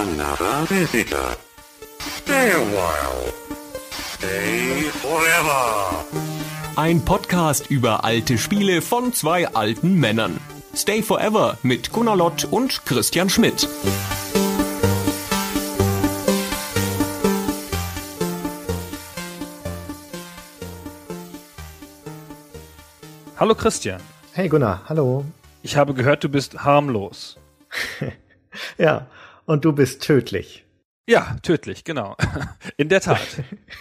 another visitor. Stay a while. Stay forever. Ein Podcast über alte Spiele von zwei alten Männern. Stay Forever mit Gunnar Lott und Christian Schmidt. Hallo Christian. Hey Gunnar, hallo. Ich habe gehört, du bist harmlos. ja, und du bist tödlich. Ja, tödlich, genau. In der Tat.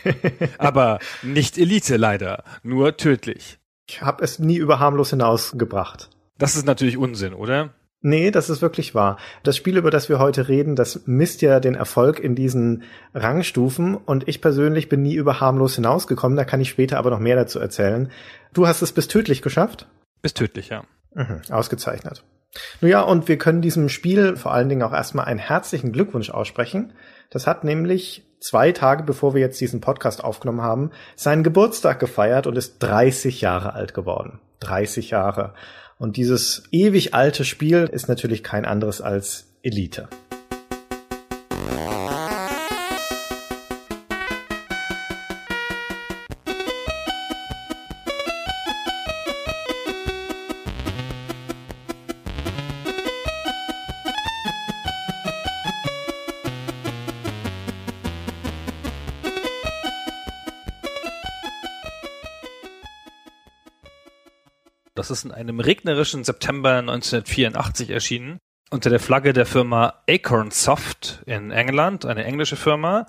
Aber nicht Elite leider, nur tödlich. Ich habe es nie über harmlos hinausgebracht. Das ist natürlich Unsinn, oder? Nee, das ist wirklich wahr. Das Spiel, über das wir heute reden, das misst ja den Erfolg in diesen Rangstufen und ich persönlich bin nie über harmlos hinausgekommen, da kann ich später aber noch mehr dazu erzählen. Du hast es bis tödlich geschafft? Bis tödlich, ja. Mhm, ausgezeichnet. Nun ja, und wir können diesem Spiel vor allen Dingen auch erstmal einen herzlichen Glückwunsch aussprechen. Das hat nämlich zwei Tage bevor wir jetzt diesen Podcast aufgenommen haben, seinen Geburtstag gefeiert und ist 30 Jahre alt geworden. 30 Jahre. Und dieses ewig alte Spiel ist natürlich kein anderes als Elite. Ist in einem regnerischen September 1984 erschienen, unter der Flagge der Firma Acorn Soft in England, eine englische Firma,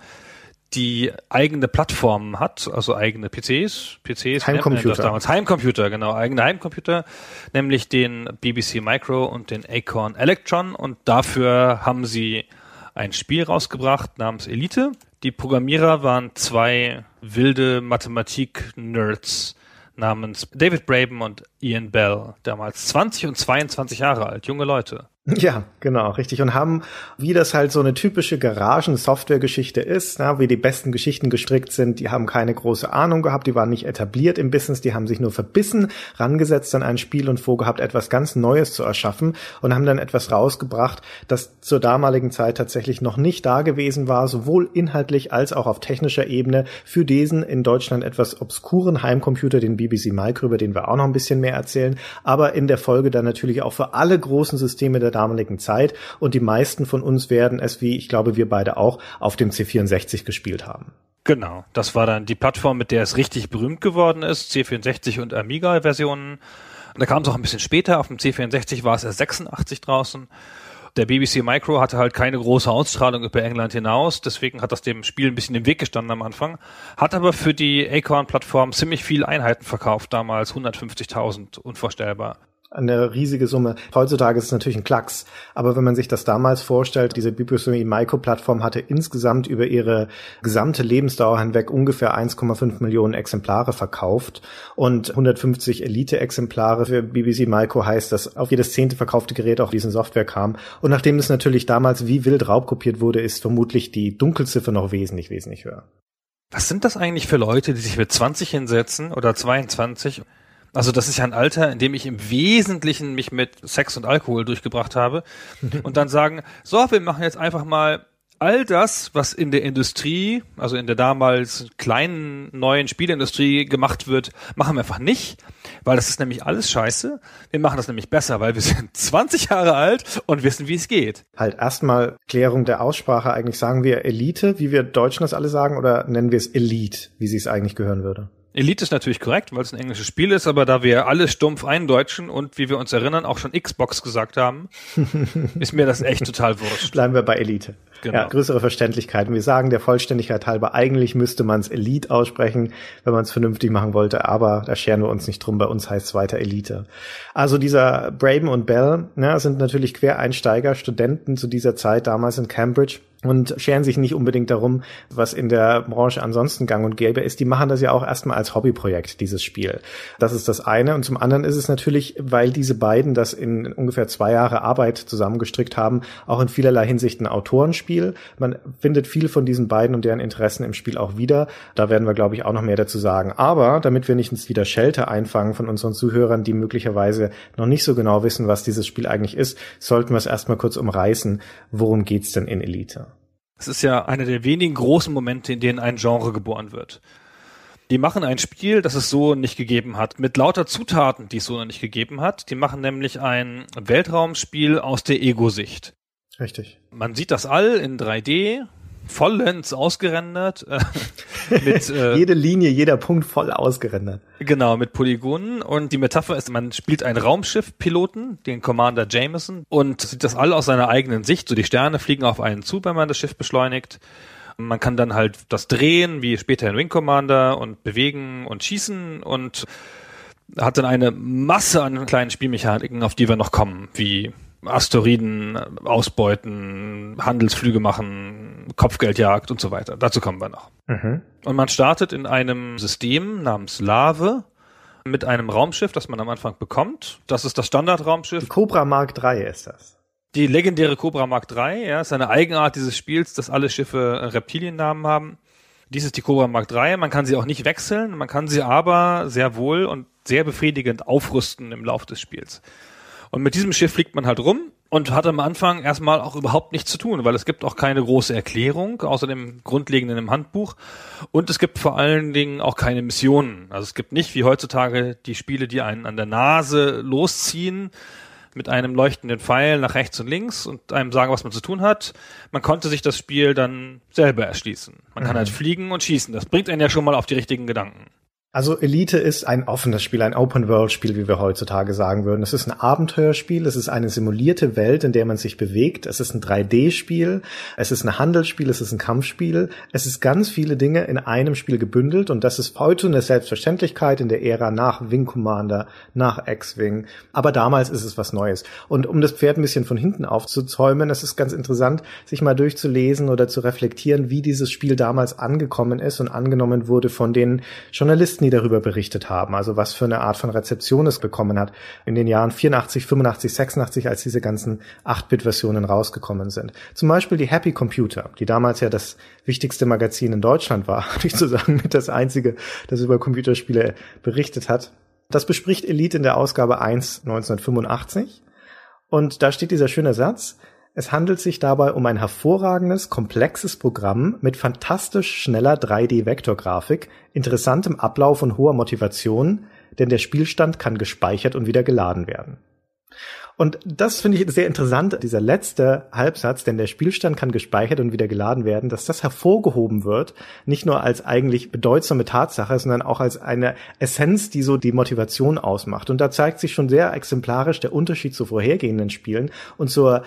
die eigene Plattformen hat, also eigene PCs, PCs, Heimcomputer. damals Heimcomputer, genau, eigene Heimcomputer, nämlich den BBC Micro und den Acorn Electron und dafür haben sie ein Spiel rausgebracht namens Elite. Die Programmierer waren zwei wilde Mathematik-Nerds, namens David Braben und Ian Bell, damals 20 und 22 Jahre alt, junge Leute. Ja, genau, richtig. Und haben, wie das halt so eine typische Garagen-Software-Geschichte ist, na, wie die besten Geschichten gestrickt sind, die haben keine große Ahnung gehabt, die waren nicht etabliert im Business, die haben sich nur verbissen, rangesetzt an ein Spiel und vorgehabt, etwas ganz Neues zu erschaffen und haben dann etwas rausgebracht, das zur damaligen Zeit tatsächlich noch nicht da gewesen war, sowohl inhaltlich als auch auf technischer Ebene für diesen in Deutschland etwas obskuren Heimcomputer, den BBC Micro, über den wir auch noch ein bisschen mehr erzählen, aber in der Folge dann natürlich auch für alle großen Systeme der damaligen Zeit und die meisten von uns werden es, wie ich glaube wir beide auch, auf dem C64 gespielt haben. Genau, das war dann die Plattform, mit der es richtig berühmt geworden ist, C64 und Amiga-Versionen. Da kam es auch ein bisschen später, auf dem C64 war es erst 86 draußen. Der BBC Micro hatte halt keine große Ausstrahlung über England hinaus, deswegen hat das dem Spiel ein bisschen im Weg gestanden am Anfang. Hat aber für die Acorn-Plattform ziemlich viele Einheiten verkauft, damals 150.000, unvorstellbar eine riesige Summe. Heutzutage ist es natürlich ein Klacks. Aber wenn man sich das damals vorstellt, diese BBC Micro-Plattform hatte insgesamt über ihre gesamte Lebensdauer hinweg ungefähr 1,5 Millionen Exemplare verkauft und 150 Elite-Exemplare für BBC Micro heißt, dass auf jedes zehnte verkaufte Gerät auch diesen Software kam. Und nachdem es natürlich damals wie wild raubkopiert wurde, ist vermutlich die Dunkelziffer noch wesentlich, wesentlich höher. Was sind das eigentlich für Leute, die sich mit 20 hinsetzen oder 22 also das ist ja ein Alter, in dem ich im Wesentlichen mich mit Sex und Alkohol durchgebracht habe und dann sagen, so, wir machen jetzt einfach mal all das, was in der Industrie, also in der damals kleinen neuen Spielindustrie gemacht wird, machen wir einfach nicht, weil das ist nämlich alles scheiße. Wir machen das nämlich besser, weil wir sind 20 Jahre alt und wissen, wie es geht. Halt erstmal Klärung der Aussprache. Eigentlich sagen wir Elite, wie wir Deutschen das alle sagen, oder nennen wir es Elite, wie sie es eigentlich gehören würde? Elite ist natürlich korrekt, weil es ein englisches Spiel ist, aber da wir alles stumpf eindeutschen und wie wir uns erinnern, auch schon Xbox gesagt haben, ist mir das echt total wurscht. Bleiben wir bei Elite. Genau. Ja, größere Verständlichkeit. wir sagen der Vollständigkeit halber, eigentlich müsste man es Elite aussprechen, wenn man es vernünftig machen wollte, aber da scheren wir uns nicht drum, bei uns heißt es weiter Elite. Also dieser Braben und Bell ne, sind natürlich Quereinsteiger, Studenten zu dieser Zeit damals in Cambridge und scheren sich nicht unbedingt darum, was in der Branche ansonsten gang und gäbe ist. Die machen das ja auch erstmal als Hobbyprojekt, dieses Spiel. Das ist das eine. Und zum anderen ist es natürlich, weil diese beiden das in ungefähr zwei Jahre Arbeit zusammengestrickt haben, auch in vielerlei Hinsicht ein Autorenspiel. Man findet viel von diesen beiden und deren Interessen im Spiel auch wieder. Da werden wir, glaube ich, auch noch mehr dazu sagen. Aber damit wir nicht wieder Schelte einfangen von unseren Zuhörern, die möglicherweise noch nicht so genau wissen, was dieses Spiel eigentlich ist, sollten wir es erstmal kurz umreißen. Worum geht's denn in Elite? Es ist ja einer der wenigen großen Momente, in denen ein Genre geboren wird. Die machen ein Spiel, das es so nicht gegeben hat, mit lauter Zutaten, die es so noch nicht gegeben hat. Die machen nämlich ein Weltraumspiel aus der Ego-Sicht. Richtig. Man sieht das All in 3D, vollends ausgerendert. Äh, mit, äh, Jede Linie, jeder Punkt voll ausgerendert. Genau, mit Polygonen. Und die Metapher ist, man spielt einen Raumschiff-Piloten, den Commander Jameson, und sieht das All aus seiner eigenen Sicht. So die Sterne fliegen auf einen zu, wenn man das Schiff beschleunigt. Man kann dann halt das drehen, wie später in Wing Commander, und bewegen und schießen und hat dann eine Masse an kleinen Spielmechaniken, auf die wir noch kommen, wie Asteroiden ausbeuten, Handelsflüge machen, Kopfgeldjagd und so weiter. Dazu kommen wir noch. Mhm. Und man startet in einem System namens Lave mit einem Raumschiff, das man am Anfang bekommt. Das ist das Standardraumschiff. Die Cobra Mark III ist das. Die legendäre Cobra Mark III, ja, ist eine Eigenart dieses Spiels, dass alle Schiffe Reptiliennamen haben. Dies ist die Cobra Mark III. Man kann sie auch nicht wechseln, man kann sie aber sehr wohl und sehr befriedigend aufrüsten im Lauf des Spiels. Und mit diesem Schiff fliegt man halt rum und hat am Anfang erstmal auch überhaupt nichts zu tun, weil es gibt auch keine große Erklärung, außer dem Grundlegenden im Handbuch. Und es gibt vor allen Dingen auch keine Missionen. Also es gibt nicht wie heutzutage die Spiele, die einen an der Nase losziehen mit einem leuchtenden Pfeil nach rechts und links und einem sagen, was man zu tun hat. Man konnte sich das Spiel dann selber erschließen. Man kann mhm. halt fliegen und schießen. Das bringt einen ja schon mal auf die richtigen Gedanken. Also Elite ist ein offenes Spiel, ein Open-World-Spiel, wie wir heutzutage sagen würden. Es ist ein Abenteuerspiel, es ist eine simulierte Welt, in der man sich bewegt. Es ist ein 3D-Spiel, es ist ein Handelsspiel, es ist ein Kampfspiel. Es ist ganz viele Dinge in einem Spiel gebündelt und das ist heute eine Selbstverständlichkeit in der Ära nach Wing Commander, nach X-Wing. Aber damals ist es was Neues. Und um das Pferd ein bisschen von hinten aufzuzäumen, es ist ganz interessant, sich mal durchzulesen oder zu reflektieren, wie dieses Spiel damals angekommen ist und angenommen wurde von den Journalisten Die darüber berichtet haben, also was für eine Art von Rezeption es bekommen hat in den Jahren 84, 85, 86, als diese ganzen 8-Bit-Versionen rausgekommen sind. Zum Beispiel die Happy Computer, die damals ja das wichtigste Magazin in Deutschland war, ich zu sagen, mit das einzige, das über Computerspiele berichtet hat. Das bespricht Elite in der Ausgabe 1 1985. Und da steht dieser schöne Satz, es handelt sich dabei um ein hervorragendes, komplexes Programm mit fantastisch schneller 3D-Vektorgrafik, interessantem Ablauf und hoher Motivation, denn der Spielstand kann gespeichert und wieder geladen werden. Und das finde ich sehr interessant, dieser letzte Halbsatz, denn der Spielstand kann gespeichert und wieder geladen werden, dass das hervorgehoben wird, nicht nur als eigentlich bedeutsame Tatsache, sondern auch als eine Essenz, die so die Motivation ausmacht. Und da zeigt sich schon sehr exemplarisch der Unterschied zu vorhergehenden Spielen und zur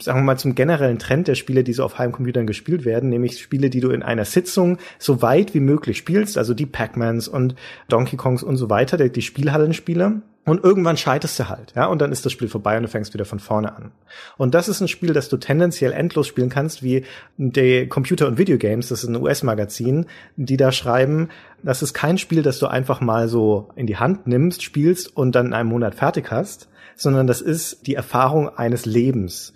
sagen wir mal, zum generellen Trend der Spiele, die so auf Heimcomputern gespielt werden, nämlich Spiele, die du in einer Sitzung so weit wie möglich spielst, also die Pac-Mans und Donkey Kongs und so weiter, die Spielhallenspiele. Und irgendwann scheiterst du halt, ja, und dann ist das Spiel vorbei und du fängst wieder von vorne an. Und das ist ein Spiel, das du tendenziell endlos spielen kannst, wie die Computer und Videogames, das ist ein US-Magazin, die da schreiben, das ist kein Spiel, das du einfach mal so in die Hand nimmst, spielst und dann in einem Monat fertig hast, sondern das ist die Erfahrung eines Lebens.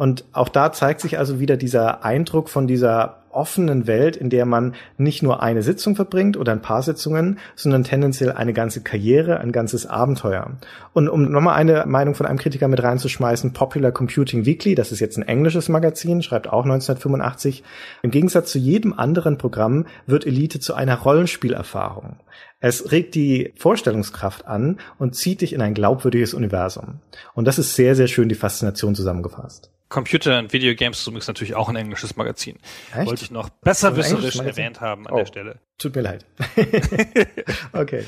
Und auch da zeigt sich also wieder dieser Eindruck von dieser offenen Welt, in der man nicht nur eine Sitzung verbringt oder ein paar Sitzungen, sondern tendenziell eine ganze Karriere, ein ganzes Abenteuer. Und um nochmal eine Meinung von einem Kritiker mit reinzuschmeißen, Popular Computing Weekly, das ist jetzt ein englisches Magazin, schreibt auch 1985, im Gegensatz zu jedem anderen Programm wird Elite zu einer Rollenspielerfahrung. Es regt die Vorstellungskraft an und zieht dich in ein glaubwürdiges Universum. Und das ist sehr, sehr schön die Faszination zusammengefasst. Computer and Video Games ist natürlich auch ein englisches Magazin. Echt? Wollte ich noch besserwisserisch erwähnt haben an oh, der Stelle. Tut mir leid. okay.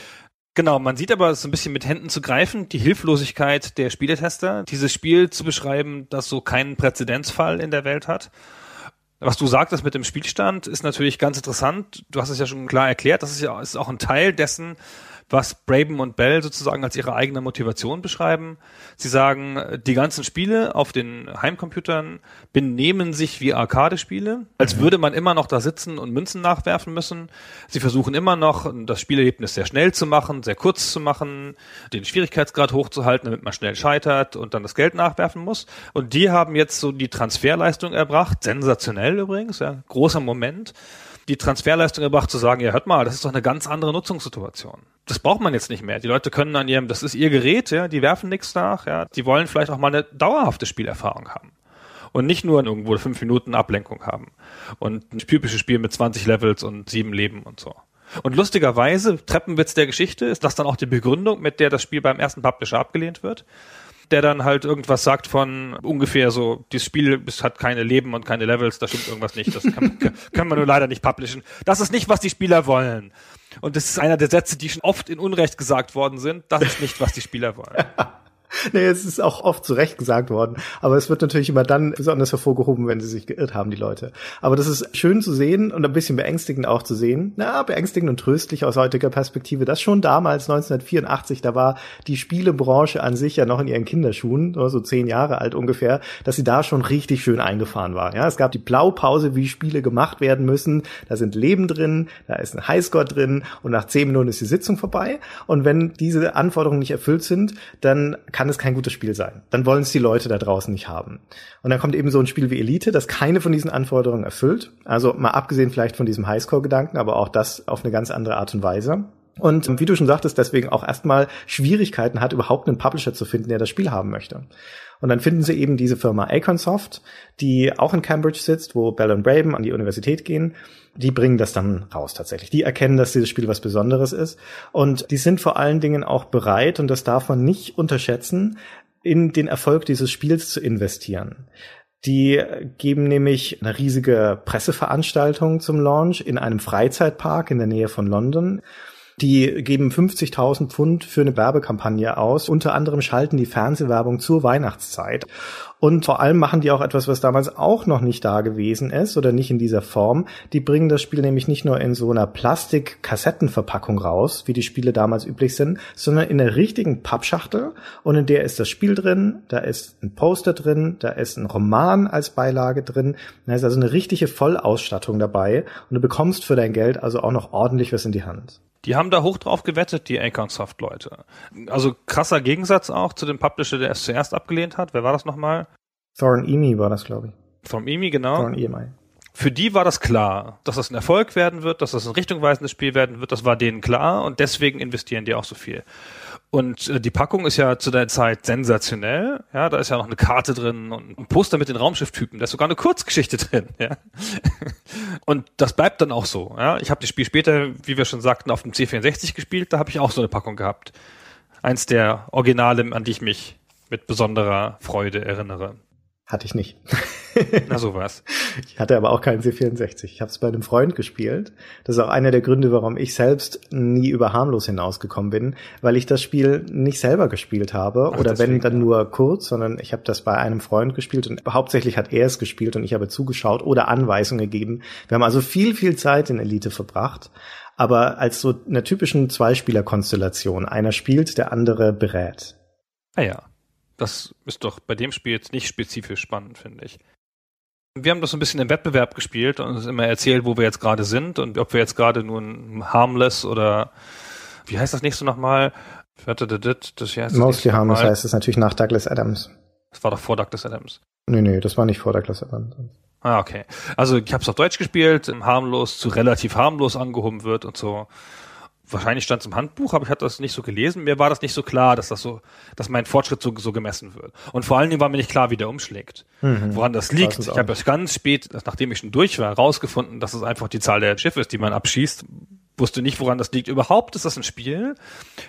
Genau, man sieht aber so ein bisschen mit Händen zu greifen, die Hilflosigkeit der Spieletester, dieses Spiel zu beschreiben, das so keinen Präzedenzfall in der Welt hat. Was du sagtest mit dem Spielstand ist natürlich ganz interessant. Du hast es ja schon klar erklärt. Das ist ja ist auch ein Teil dessen, was Braben und Bell sozusagen als ihre eigene Motivation beschreiben. Sie sagen, die ganzen Spiele auf den Heimcomputern benehmen sich wie Arcade-Spiele, als würde man immer noch da sitzen und Münzen nachwerfen müssen. Sie versuchen immer noch, das Spielerlebnis sehr schnell zu machen, sehr kurz zu machen, den Schwierigkeitsgrad hochzuhalten, damit man schnell scheitert und dann das Geld nachwerfen muss. Und die haben jetzt so die Transferleistung erbracht, sensationell übrigens, ja, großer Moment die Transferleistung erbracht, zu sagen, ja, hört mal, das ist doch eine ganz andere Nutzungssituation. Das braucht man jetzt nicht mehr. Die Leute können an ihrem, das ist ihr Gerät, ja, die werfen nichts nach, ja, die wollen vielleicht auch mal eine dauerhafte Spielerfahrung haben. Und nicht nur irgendwo fünf Minuten Ablenkung haben. Und ein typisches Spiel mit 20 Levels und sieben Leben und so. Und lustigerweise, Treppenwitz der Geschichte, ist das dann auch die Begründung, mit der das Spiel beim ersten Publisher abgelehnt wird der dann halt irgendwas sagt von ungefähr so, dieses Spiel hat keine Leben und keine Levels, da stimmt irgendwas nicht, das kann, kann man nur leider nicht publishen. Das ist nicht, was die Spieler wollen. Und das ist einer der Sätze, die schon oft in Unrecht gesagt worden sind. Das ist nicht, was die Spieler wollen. nee, es ist auch oft zu Recht gesagt worden. Aber es wird natürlich immer dann besonders hervorgehoben, wenn sie sich geirrt haben, die Leute. Aber das ist schön zu sehen und ein bisschen beängstigend auch zu sehen. Na, beängstigend und tröstlich aus heutiger Perspektive. Das schon damals, 1984, da war die Spielebranche an sich ja noch in ihren Kinderschuhen, so zehn Jahre alt ungefähr, dass sie da schon richtig schön eingefahren war. Ja, es gab die Blaupause, wie Spiele gemacht werden müssen. Da sind Leben drin, da ist ein Highscore drin und nach zehn Minuten ist die Sitzung vorbei. Und wenn diese Anforderungen nicht erfüllt sind, dann kann kann es kein gutes Spiel sein. Dann wollen es die Leute da draußen nicht haben. Und dann kommt eben so ein Spiel wie Elite, das keine von diesen Anforderungen erfüllt. Also mal abgesehen vielleicht von diesem Highscore-Gedanken, aber auch das auf eine ganz andere Art und Weise. Und wie du schon sagtest, deswegen auch erstmal Schwierigkeiten hat, überhaupt einen Publisher zu finden, der das Spiel haben möchte. Und dann finden sie eben diese Firma Aconsoft, die auch in Cambridge sitzt, wo Bell und Braben an die Universität gehen. Die bringen das dann raus tatsächlich. Die erkennen, dass dieses Spiel was Besonderes ist. Und die sind vor allen Dingen auch bereit, und das darf man nicht unterschätzen, in den Erfolg dieses Spiels zu investieren. Die geben nämlich eine riesige Presseveranstaltung zum Launch in einem Freizeitpark in der Nähe von London. Die geben 50.000 Pfund für eine Werbekampagne aus. Unter anderem schalten die Fernsehwerbung zur Weihnachtszeit. Und vor allem machen die auch etwas, was damals auch noch nicht da gewesen ist oder nicht in dieser Form. Die bringen das Spiel nämlich nicht nur in so einer Plastik-Kassettenverpackung raus, wie die Spiele damals üblich sind, sondern in der richtigen Pappschachtel. Und in der ist das Spiel drin, da ist ein Poster drin, da ist ein Roman als Beilage drin. Da ist also eine richtige Vollausstattung dabei. Und du bekommst für dein Geld also auch noch ordentlich was in die Hand. Die haben da hoch drauf gewettet, die Acornsoft-Leute. Also krasser Gegensatz auch zu dem Publisher, der es zuerst abgelehnt hat. Wer war das nochmal? Thorin Emi war das, glaube ich. Thorin Emi, genau. Thorin EMI. Für die war das klar, dass das ein Erfolg werden wird, dass das ein richtungweisendes Spiel werden wird, das war denen klar und deswegen investieren die auch so viel. Und äh, die Packung ist ja zu der Zeit sensationell. Ja, da ist ja noch eine Karte drin und ein Poster mit den Raumschifftypen. Da ist sogar eine Kurzgeschichte drin. Ja. Und das bleibt dann auch so. Ja. Ich habe das Spiel später, wie wir schon sagten, auf dem C64 gespielt. Da habe ich auch so eine Packung gehabt. Eins der Originale, an die ich mich mit besonderer Freude erinnere. Hatte ich nicht. Na sowas. Ich hatte aber auch keinen C64. Ich habe es bei einem Freund gespielt. Das ist auch einer der Gründe, warum ich selbst nie über harmlos hinausgekommen bin, weil ich das Spiel nicht selber gespielt habe Ach, oder wenn dann nur kurz, sondern ich habe das bei einem Freund gespielt und hauptsächlich hat er es gespielt und ich habe zugeschaut oder Anweisungen gegeben. Wir haben also viel, viel Zeit in Elite verbracht. Aber als so einer typischen Zweispieler-Konstellation. Einer spielt, der andere berät. Ah ja. Das ist doch bei dem Spiel jetzt nicht spezifisch spannend, finde ich. Wir haben das so ein bisschen im Wettbewerb gespielt und uns immer erzählt, wo wir jetzt gerade sind und ob wir jetzt gerade nun Harmless oder wie heißt das nächste nochmal? Das heißt Mostly Harmless heißt es natürlich nach Douglas Adams. Das war doch vor Douglas Adams. Nee, nee, das war nicht vor Douglas Adams. Ah, okay. Also ich habe es auf Deutsch gespielt, harmlos zu relativ harmlos angehoben wird und so wahrscheinlich stand es im Handbuch, aber ich hatte das nicht so gelesen. Mir war das nicht so klar, dass das so, dass mein Fortschritt so, so gemessen wird. Und vor allen Dingen war mir nicht klar, wie der umschlägt. Mhm. Woran das liegt. Ich habe erst ganz spät, nachdem ich schon durch war, rausgefunden, dass es einfach die Zahl der Schiffe ist, die man abschießt. Wusste nicht, woran das liegt. Überhaupt ist das ein Spiel.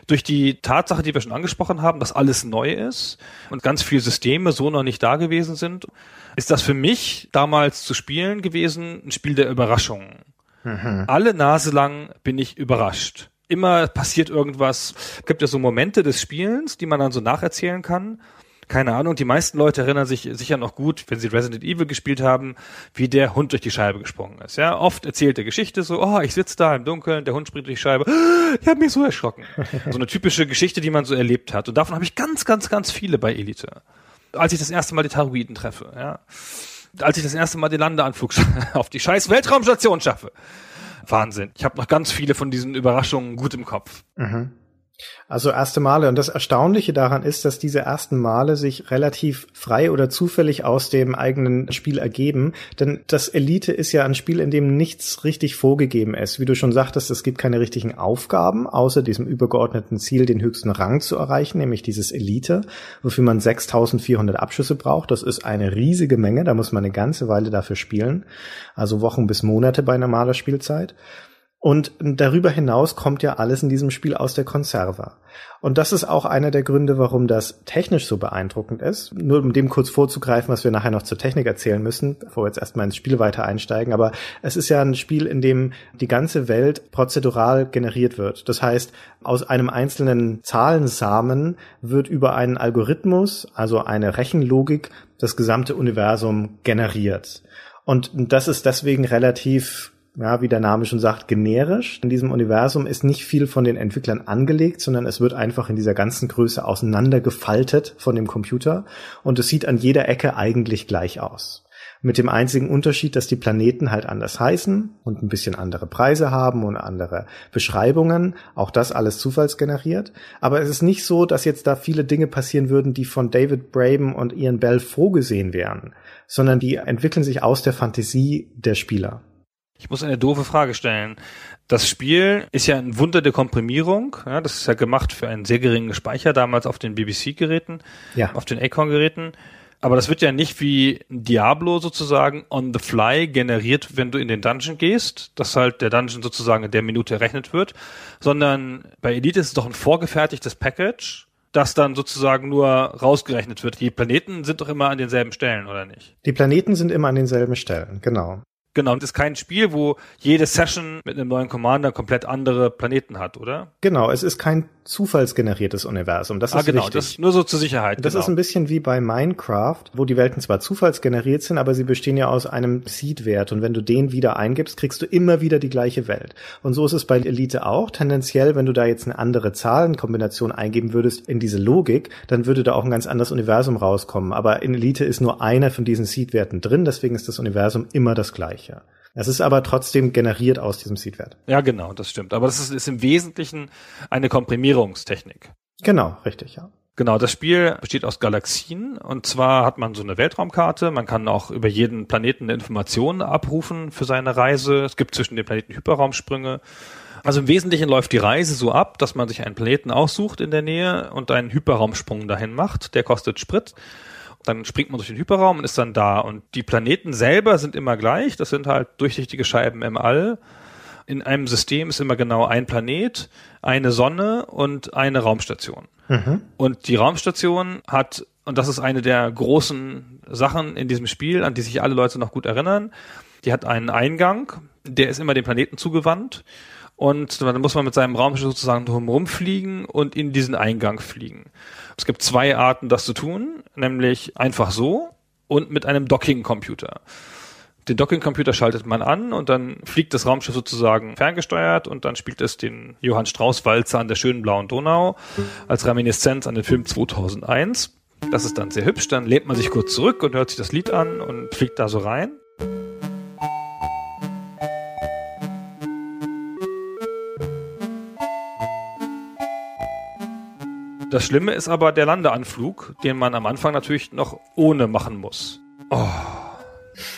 Durch die Tatsache, die wir schon angesprochen haben, dass alles neu ist und ganz viele Systeme so noch nicht da gewesen sind, ist das für mich damals zu spielen gewesen ein Spiel der Überraschungen. Mhm. Alle Nase lang bin ich überrascht immer passiert irgendwas. Es gibt ja so Momente des Spielens, die man dann so nacherzählen kann. keine Ahnung, die meisten Leute erinnern sich sicher noch gut, wenn sie Resident Evil gespielt haben, wie der Hund durch die Scheibe gesprungen ist. Ja, oft erzählt der Geschichte so, oh, ich sitze da im Dunkeln, der Hund springt durch die Scheibe, ich habe mich so erschrocken. So eine typische Geschichte, die man so erlebt hat. Und davon habe ich ganz, ganz, ganz viele bei Elite. Als ich das erste Mal die Taroiden treffe, ja. Als ich das erste Mal den Landeanflug auf die scheiß Weltraumstation schaffe. Wahnsinn. Ich habe noch ganz viele von diesen Überraschungen gut im Kopf. Mhm. Also erste Male. Und das Erstaunliche daran ist, dass diese ersten Male sich relativ frei oder zufällig aus dem eigenen Spiel ergeben. Denn das Elite ist ja ein Spiel, in dem nichts richtig vorgegeben ist. Wie du schon sagtest, es gibt keine richtigen Aufgaben, außer diesem übergeordneten Ziel, den höchsten Rang zu erreichen, nämlich dieses Elite, wofür man 6400 Abschüsse braucht. Das ist eine riesige Menge. Da muss man eine ganze Weile dafür spielen. Also Wochen bis Monate bei normaler Spielzeit. Und darüber hinaus kommt ja alles in diesem Spiel aus der Konserve. Und das ist auch einer der Gründe, warum das technisch so beeindruckend ist. Nur um dem kurz vorzugreifen, was wir nachher noch zur Technik erzählen müssen, bevor wir jetzt erstmal ins Spiel weiter einsteigen. Aber es ist ja ein Spiel, in dem die ganze Welt prozedural generiert wird. Das heißt, aus einem einzelnen Zahlensamen wird über einen Algorithmus, also eine Rechenlogik, das gesamte Universum generiert. Und das ist deswegen relativ ja, wie der Name schon sagt, generisch. In diesem Universum ist nicht viel von den Entwicklern angelegt, sondern es wird einfach in dieser ganzen Größe auseinandergefaltet von dem Computer und es sieht an jeder Ecke eigentlich gleich aus. Mit dem einzigen Unterschied, dass die Planeten halt anders heißen und ein bisschen andere Preise haben und andere Beschreibungen. Auch das alles zufallsgeneriert. Aber es ist nicht so, dass jetzt da viele Dinge passieren würden, die von David Braben und Ian Bell vorgesehen wären, sondern die entwickeln sich aus der Fantasie der Spieler. Ich muss eine doofe Frage stellen. Das Spiel ist ja ein Wunder der Komprimierung. Ja, das ist ja gemacht für einen sehr geringen Speicher, damals auf den BBC-Geräten, ja. auf den Acorn-Geräten. Aber das wird ja nicht wie Diablo sozusagen on the fly generiert, wenn du in den Dungeon gehst, dass halt der Dungeon sozusagen in der Minute errechnet wird, sondern bei Elite ist es doch ein vorgefertigtes Package, das dann sozusagen nur rausgerechnet wird. Die Planeten sind doch immer an denselben Stellen, oder nicht? Die Planeten sind immer an denselben Stellen, genau. Genau, und es ist kein Spiel, wo jede Session mit einem neuen Commander komplett andere Planeten hat, oder? Genau, es ist kein zufallsgeneriertes Universum. Das ah, ist genau, wichtig. das nur so zur Sicherheit. Das genau. ist ein bisschen wie bei Minecraft, wo die Welten zwar zufallsgeneriert sind, aber sie bestehen ja aus einem Seed-Wert und wenn du den wieder eingibst, kriegst du immer wieder die gleiche Welt. Und so ist es bei Elite auch. Tendenziell, wenn du da jetzt eine andere Zahlenkombination eingeben würdest in diese Logik, dann würde da auch ein ganz anderes Universum rauskommen. Aber in Elite ist nur einer von diesen Seed-Werten drin, deswegen ist das Universum immer das gleiche gleiche. Es ist aber trotzdem generiert aus diesem Seedwert. Ja, genau, das stimmt. Aber das ist, ist im Wesentlichen eine Komprimierungstechnik. Genau, richtig, ja. Genau, das Spiel besteht aus Galaxien und zwar hat man so eine Weltraumkarte, man kann auch über jeden Planeten Informationen abrufen für seine Reise. Es gibt zwischen den Planeten Hyperraumsprünge. Also im Wesentlichen läuft die Reise so ab, dass man sich einen Planeten aussucht in der Nähe und einen Hyperraumsprung dahin macht. Der kostet Sprit dann springt man durch den Hyperraum und ist dann da. Und die Planeten selber sind immer gleich. Das sind halt durchsichtige Scheiben im All. In einem System ist immer genau ein Planet, eine Sonne und eine Raumstation. Mhm. Und die Raumstation hat, und das ist eine der großen Sachen in diesem Spiel, an die sich alle Leute noch gut erinnern, die hat einen Eingang, der ist immer dem Planeten zugewandt. Und dann muss man mit seinem Raumschiff sozusagen drumherum fliegen und in diesen Eingang fliegen. Es gibt zwei Arten, das zu tun, nämlich einfach so und mit einem Docking-Computer. Den Docking-Computer schaltet man an und dann fliegt das Raumschiff sozusagen ferngesteuert und dann spielt es den Johann Strauß-Walzer an der schönen blauen Donau als Reminiszenz an den Film 2001. Das ist dann sehr hübsch. Dann lehnt man sich kurz zurück und hört sich das Lied an und fliegt da so rein. Das Schlimme ist aber der Landeanflug, den man am Anfang natürlich noch ohne machen muss. Oh.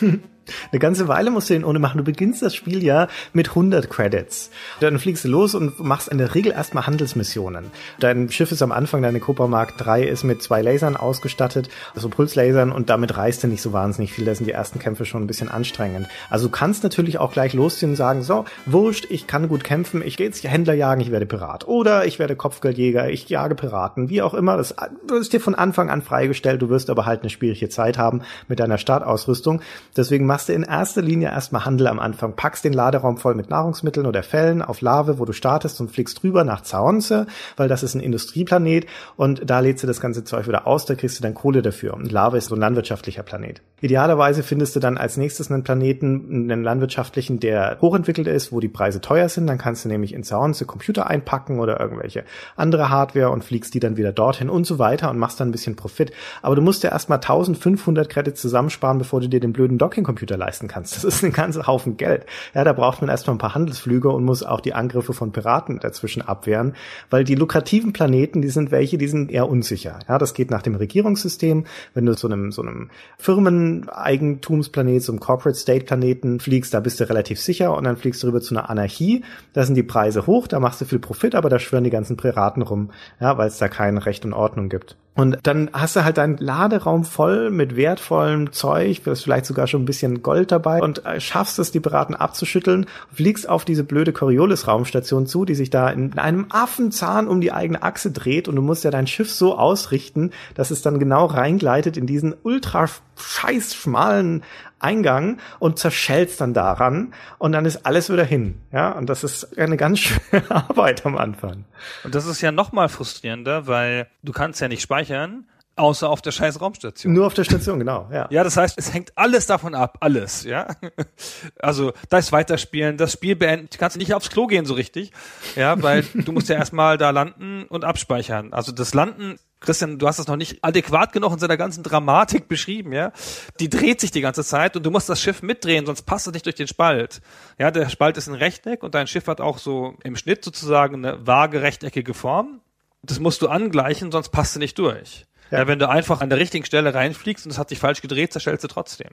Eine ganze Weile musst du den ohne machen. Du beginnst das Spiel ja mit 100 Credits. Dann fliegst du los und machst in der Regel erstmal Handelsmissionen. Dein Schiff ist am Anfang, deine Cobra Mark 3 ist mit zwei Lasern ausgestattet, also Pulslasern und damit reißt du nicht so wahnsinnig viel. Da sind die ersten Kämpfe schon ein bisschen anstrengend. Also du kannst natürlich auch gleich losziehen und sagen, so, wurscht, ich kann gut kämpfen, ich gehe jetzt Händler jagen, ich werde Pirat. Oder ich werde Kopfgeldjäger, ich jage Piraten, wie auch immer. Das, das ist dir von Anfang an freigestellt. Du wirst aber halt eine schwierige Zeit haben mit deiner Startausrüstung. Deswegen machst du in erster Linie erstmal Handel am Anfang, packst den Laderaum voll mit Nahrungsmitteln oder Fällen auf Lave, wo du startest und fliegst rüber nach Zaonze, weil das ist ein Industrieplanet und da lädst du das ganze Zeug wieder aus, da kriegst du dann Kohle dafür. Und Lave ist so ein landwirtschaftlicher Planet. Idealerweise findest du dann als nächstes einen Planeten, einen landwirtschaftlichen, der hochentwickelt ist, wo die Preise teuer sind. Dann kannst du nämlich in Zaonze Computer einpacken oder irgendwelche andere Hardware und fliegst die dann wieder dorthin und so weiter und machst dann ein bisschen Profit. Aber du musst ja erstmal 1500 Credits zusammensparen, bevor du dir den blöden Docking-Computer leisten kannst. Das ist ein ganzer Haufen Geld. Ja, da braucht man erstmal ein paar Handelsflüge und muss auch die Angriffe von Piraten dazwischen abwehren, weil die lukrativen Planeten, die sind welche, die sind eher unsicher. Ja, das geht nach dem Regierungssystem. Wenn du zu einem, so einem Firmeneigentumsplanet, so einem Corporate State Planeten fliegst, da bist du relativ sicher und dann fliegst du rüber zu einer Anarchie. Da sind die Preise hoch, da machst du viel Profit, aber da schwören die ganzen Piraten rum, ja, weil es da kein Recht und Ordnung gibt. Und dann hast du halt deinen Laderaum voll mit wertvollem Zeug, du hast vielleicht sogar schon ein bisschen Gold dabei und äh, schaffst es, die Piraten abzuschütteln, fliegst auf diese blöde Coriolis-Raumstation zu, die sich da in einem Affenzahn um die eigene Achse dreht und du musst ja dein Schiff so ausrichten, dass es dann genau reingleitet in diesen ultra scheiß schmalen Eingang und zerschellst dann daran und dann ist alles wieder hin. Ja, und das ist eine ganz schöne Arbeit am Anfang. Und das ist ja noch mal frustrierender, weil du kannst ja nicht speichern, außer auf der scheiß Raumstation. Nur auf der Station, genau, ja. Ja, das heißt, es hängt alles davon ab, alles, ja. Also, das Weiterspielen, das Spiel beenden, du kannst nicht aufs Klo gehen so richtig, ja, weil du musst ja erstmal da landen und abspeichern. Also das Landen Christian, du hast das noch nicht adäquat genug in seiner ganzen Dramatik beschrieben, ja. Die dreht sich die ganze Zeit und du musst das Schiff mitdrehen, sonst passt es nicht durch den Spalt. Ja, der Spalt ist ein Rechteck und dein Schiff hat auch so im Schnitt sozusagen eine vage rechteckige Form. Das musst du angleichen, sonst passt du nicht durch. Ja. wenn du einfach an der richtigen Stelle reinfliegst und es hat sich falsch gedreht, zerstellst du trotzdem.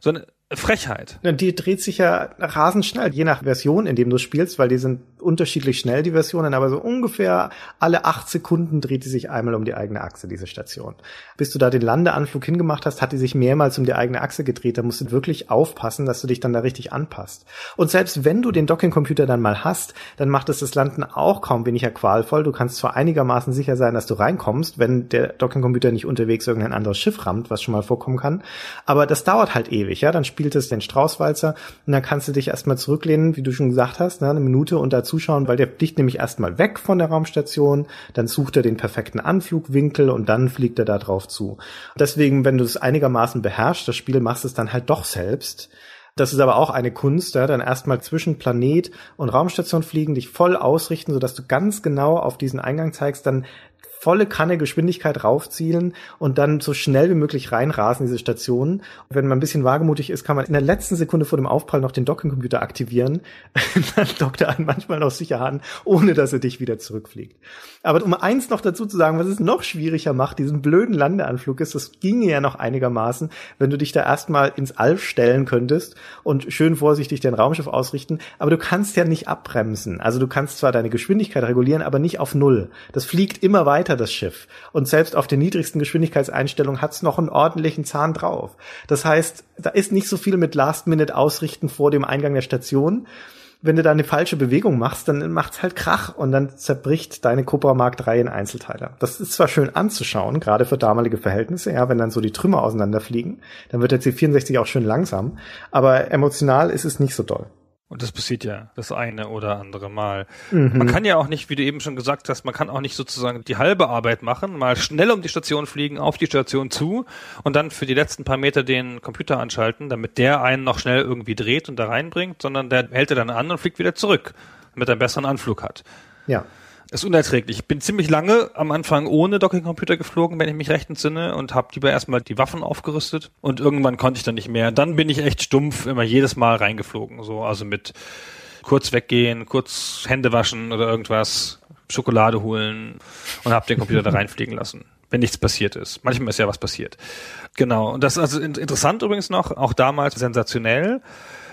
So eine Frechheit. Die dreht sich ja rasend schnell, je nach Version, in dem du spielst, weil die sind unterschiedlich schnell, die Versionen, aber so ungefähr alle acht Sekunden dreht die sich einmal um die eigene Achse, diese Station. Bis du da den Landeanflug hingemacht hast, hat die sich mehrmals um die eigene Achse gedreht. Da musst du wirklich aufpassen, dass du dich dann da richtig anpasst. Und selbst wenn du den Docking-Computer dann mal hast, dann macht es das Landen auch kaum weniger qualvoll. Du kannst zwar einigermaßen sicher sein, dass du reinkommst, wenn der Docking-Computer nicht unterwegs irgendein anderes Schiff rammt, was schon mal vorkommen kann. Aber das dauert halt ewig, ja. Dann spielt es den Straußwalzer und dann kannst du dich erstmal zurücklehnen, wie du schon gesagt hast, ne, eine Minute und da zuschauen, weil der fliegt nämlich erstmal weg von der Raumstation, dann sucht er den perfekten Anflugwinkel und dann fliegt er da drauf zu. Deswegen, wenn du es einigermaßen beherrschst, das Spiel machst es dann halt doch selbst. Das ist aber auch eine Kunst, ja, dann erstmal zwischen Planet und Raumstation fliegen, dich voll ausrichten, sodass du ganz genau auf diesen Eingang zeigst, dann volle Kanne Geschwindigkeit raufzielen und dann so schnell wie möglich reinrasen, diese Stationen. Und wenn man ein bisschen wagemutig ist, kann man in der letzten Sekunde vor dem Aufprall noch den Docking-Computer aktivieren. dann dockt er einen manchmal noch sicher an, ohne dass er dich wieder zurückfliegt. Aber um eins noch dazu zu sagen, was es noch schwieriger macht, diesen blöden Landeanflug ist, das ginge ja noch einigermaßen, wenn du dich da erstmal ins All stellen könntest und schön vorsichtig dein Raumschiff ausrichten, aber du kannst ja nicht abbremsen. Also du kannst zwar deine Geschwindigkeit regulieren, aber nicht auf Null. Das fliegt immer weiter weiter, das Schiff. Und selbst auf der niedrigsten Geschwindigkeitseinstellung hat es noch einen ordentlichen Zahn drauf. Das heißt, da ist nicht so viel mit Last-Minute-Ausrichten vor dem Eingang der Station. Wenn du da eine falsche Bewegung machst, dann macht's halt Krach und dann zerbricht deine Cobra Mark 3 in Einzelteile. Das ist zwar schön anzuschauen, gerade für damalige Verhältnisse, ja, wenn dann so die Trümmer auseinanderfliegen, dann wird der C64 auch schön langsam, aber emotional ist es nicht so doll. Und das passiert ja das eine oder andere Mal. Mhm. Man kann ja auch nicht, wie du eben schon gesagt hast, man kann auch nicht sozusagen die halbe Arbeit machen, mal schnell um die Station fliegen, auf die Station zu und dann für die letzten paar Meter den Computer anschalten, damit der einen noch schnell irgendwie dreht und da reinbringt, sondern der hält er dann an und fliegt wieder zurück, damit er einen besseren Anflug hat. Ja ist unerträglich. Ich bin ziemlich lange am Anfang ohne Docking-Computer geflogen, wenn ich mich recht entsinne, und habe lieber erstmal die Waffen aufgerüstet. Und irgendwann konnte ich dann nicht mehr. Dann bin ich echt stumpf immer jedes Mal reingeflogen. So, also mit kurz weggehen, kurz Hände waschen oder irgendwas, Schokolade holen und habe den Computer da reinfliegen lassen wenn nichts passiert ist. Manchmal ist ja was passiert. Genau. Und das ist also interessant übrigens noch, auch damals sensationell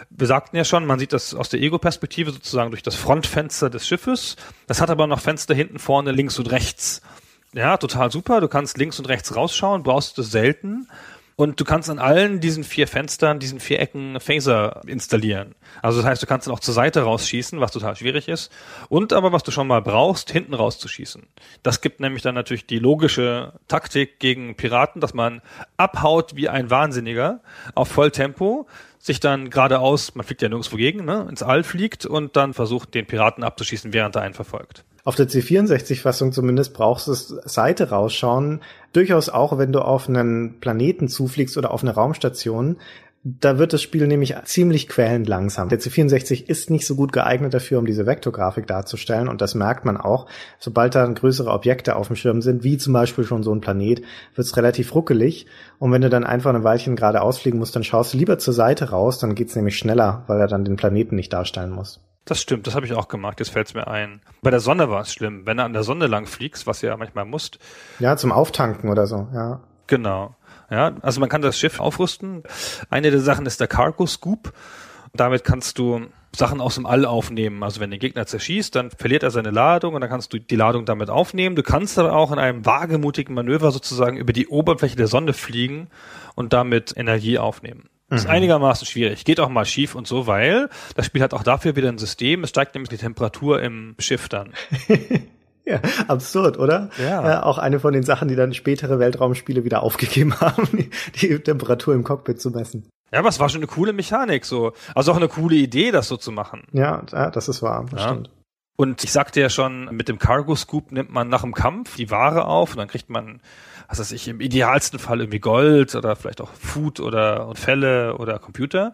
wir sagten ja schon, man sieht das aus der Ego-Perspektive sozusagen durch das Frontfenster des Schiffes. Das hat aber noch Fenster hinten, vorne, links und rechts. Ja, total super. Du kannst links und rechts rausschauen, brauchst du selten. Und du kannst an allen diesen vier Fenstern, diesen vier Ecken Phaser installieren. Also das heißt, du kannst dann auch zur Seite rausschießen, was total schwierig ist. Und aber, was du schon mal brauchst, hinten rauszuschießen. Das gibt nämlich dann natürlich die logische Taktik gegen Piraten, dass man abhaut wie ein Wahnsinniger auf Volltempo, sich dann geradeaus, man fliegt ja nirgendwo gegen, ne, ins All fliegt und dann versucht, den Piraten abzuschießen, während er einen verfolgt. Auf der C64-Fassung zumindest brauchst du Seite rausschauen. Durchaus auch, wenn du auf einen Planeten zufliegst oder auf eine Raumstation. Da wird das Spiel nämlich ziemlich quälend langsam. Der C64 ist nicht so gut geeignet dafür, um diese Vektorgrafik darzustellen. Und das merkt man auch. Sobald da größere Objekte auf dem Schirm sind, wie zum Beispiel schon so ein Planet, wird es relativ ruckelig. Und wenn du dann einfach ein Weilchen gerade ausfliegen musst, dann schaust du lieber zur Seite raus. Dann geht's nämlich schneller, weil er dann den Planeten nicht darstellen muss. Das stimmt, das habe ich auch gemacht, jetzt fällt's mir ein. Bei der Sonne war es schlimm, wenn du an der Sonne lang fliegst, was du ja manchmal musst. Ja, zum Auftanken oder so, ja. Genau. Ja, also man kann das Schiff aufrüsten. Eine der Sachen ist der Cargo Scoop. Damit kannst du Sachen aus dem All aufnehmen. Also wenn der Gegner zerschießt, dann verliert er seine Ladung und dann kannst du die Ladung damit aufnehmen. Du kannst aber auch in einem wagemutigen Manöver sozusagen über die Oberfläche der Sonne fliegen und damit Energie aufnehmen. Ist mhm. einigermaßen schwierig. Geht auch mal schief und so, weil das Spiel hat auch dafür wieder ein System. Es steigt nämlich die Temperatur im Schiff dann. Ja, absurd, oder? Ja. Äh, auch eine von den Sachen, die dann spätere Weltraumspiele wieder aufgegeben haben, die, Temperatur im Cockpit zu messen. Ja, aber es war schon eine coole Mechanik, so. Also auch eine coole Idee, das so zu machen. Ja, ja das ist wahr, das ja. stimmt. Und ich sagte ja schon, mit dem Cargo Scoop nimmt man nach dem Kampf die Ware auf und dann kriegt man was weiß ich, im idealsten Fall irgendwie Gold oder vielleicht auch Food oder Fälle oder Computer.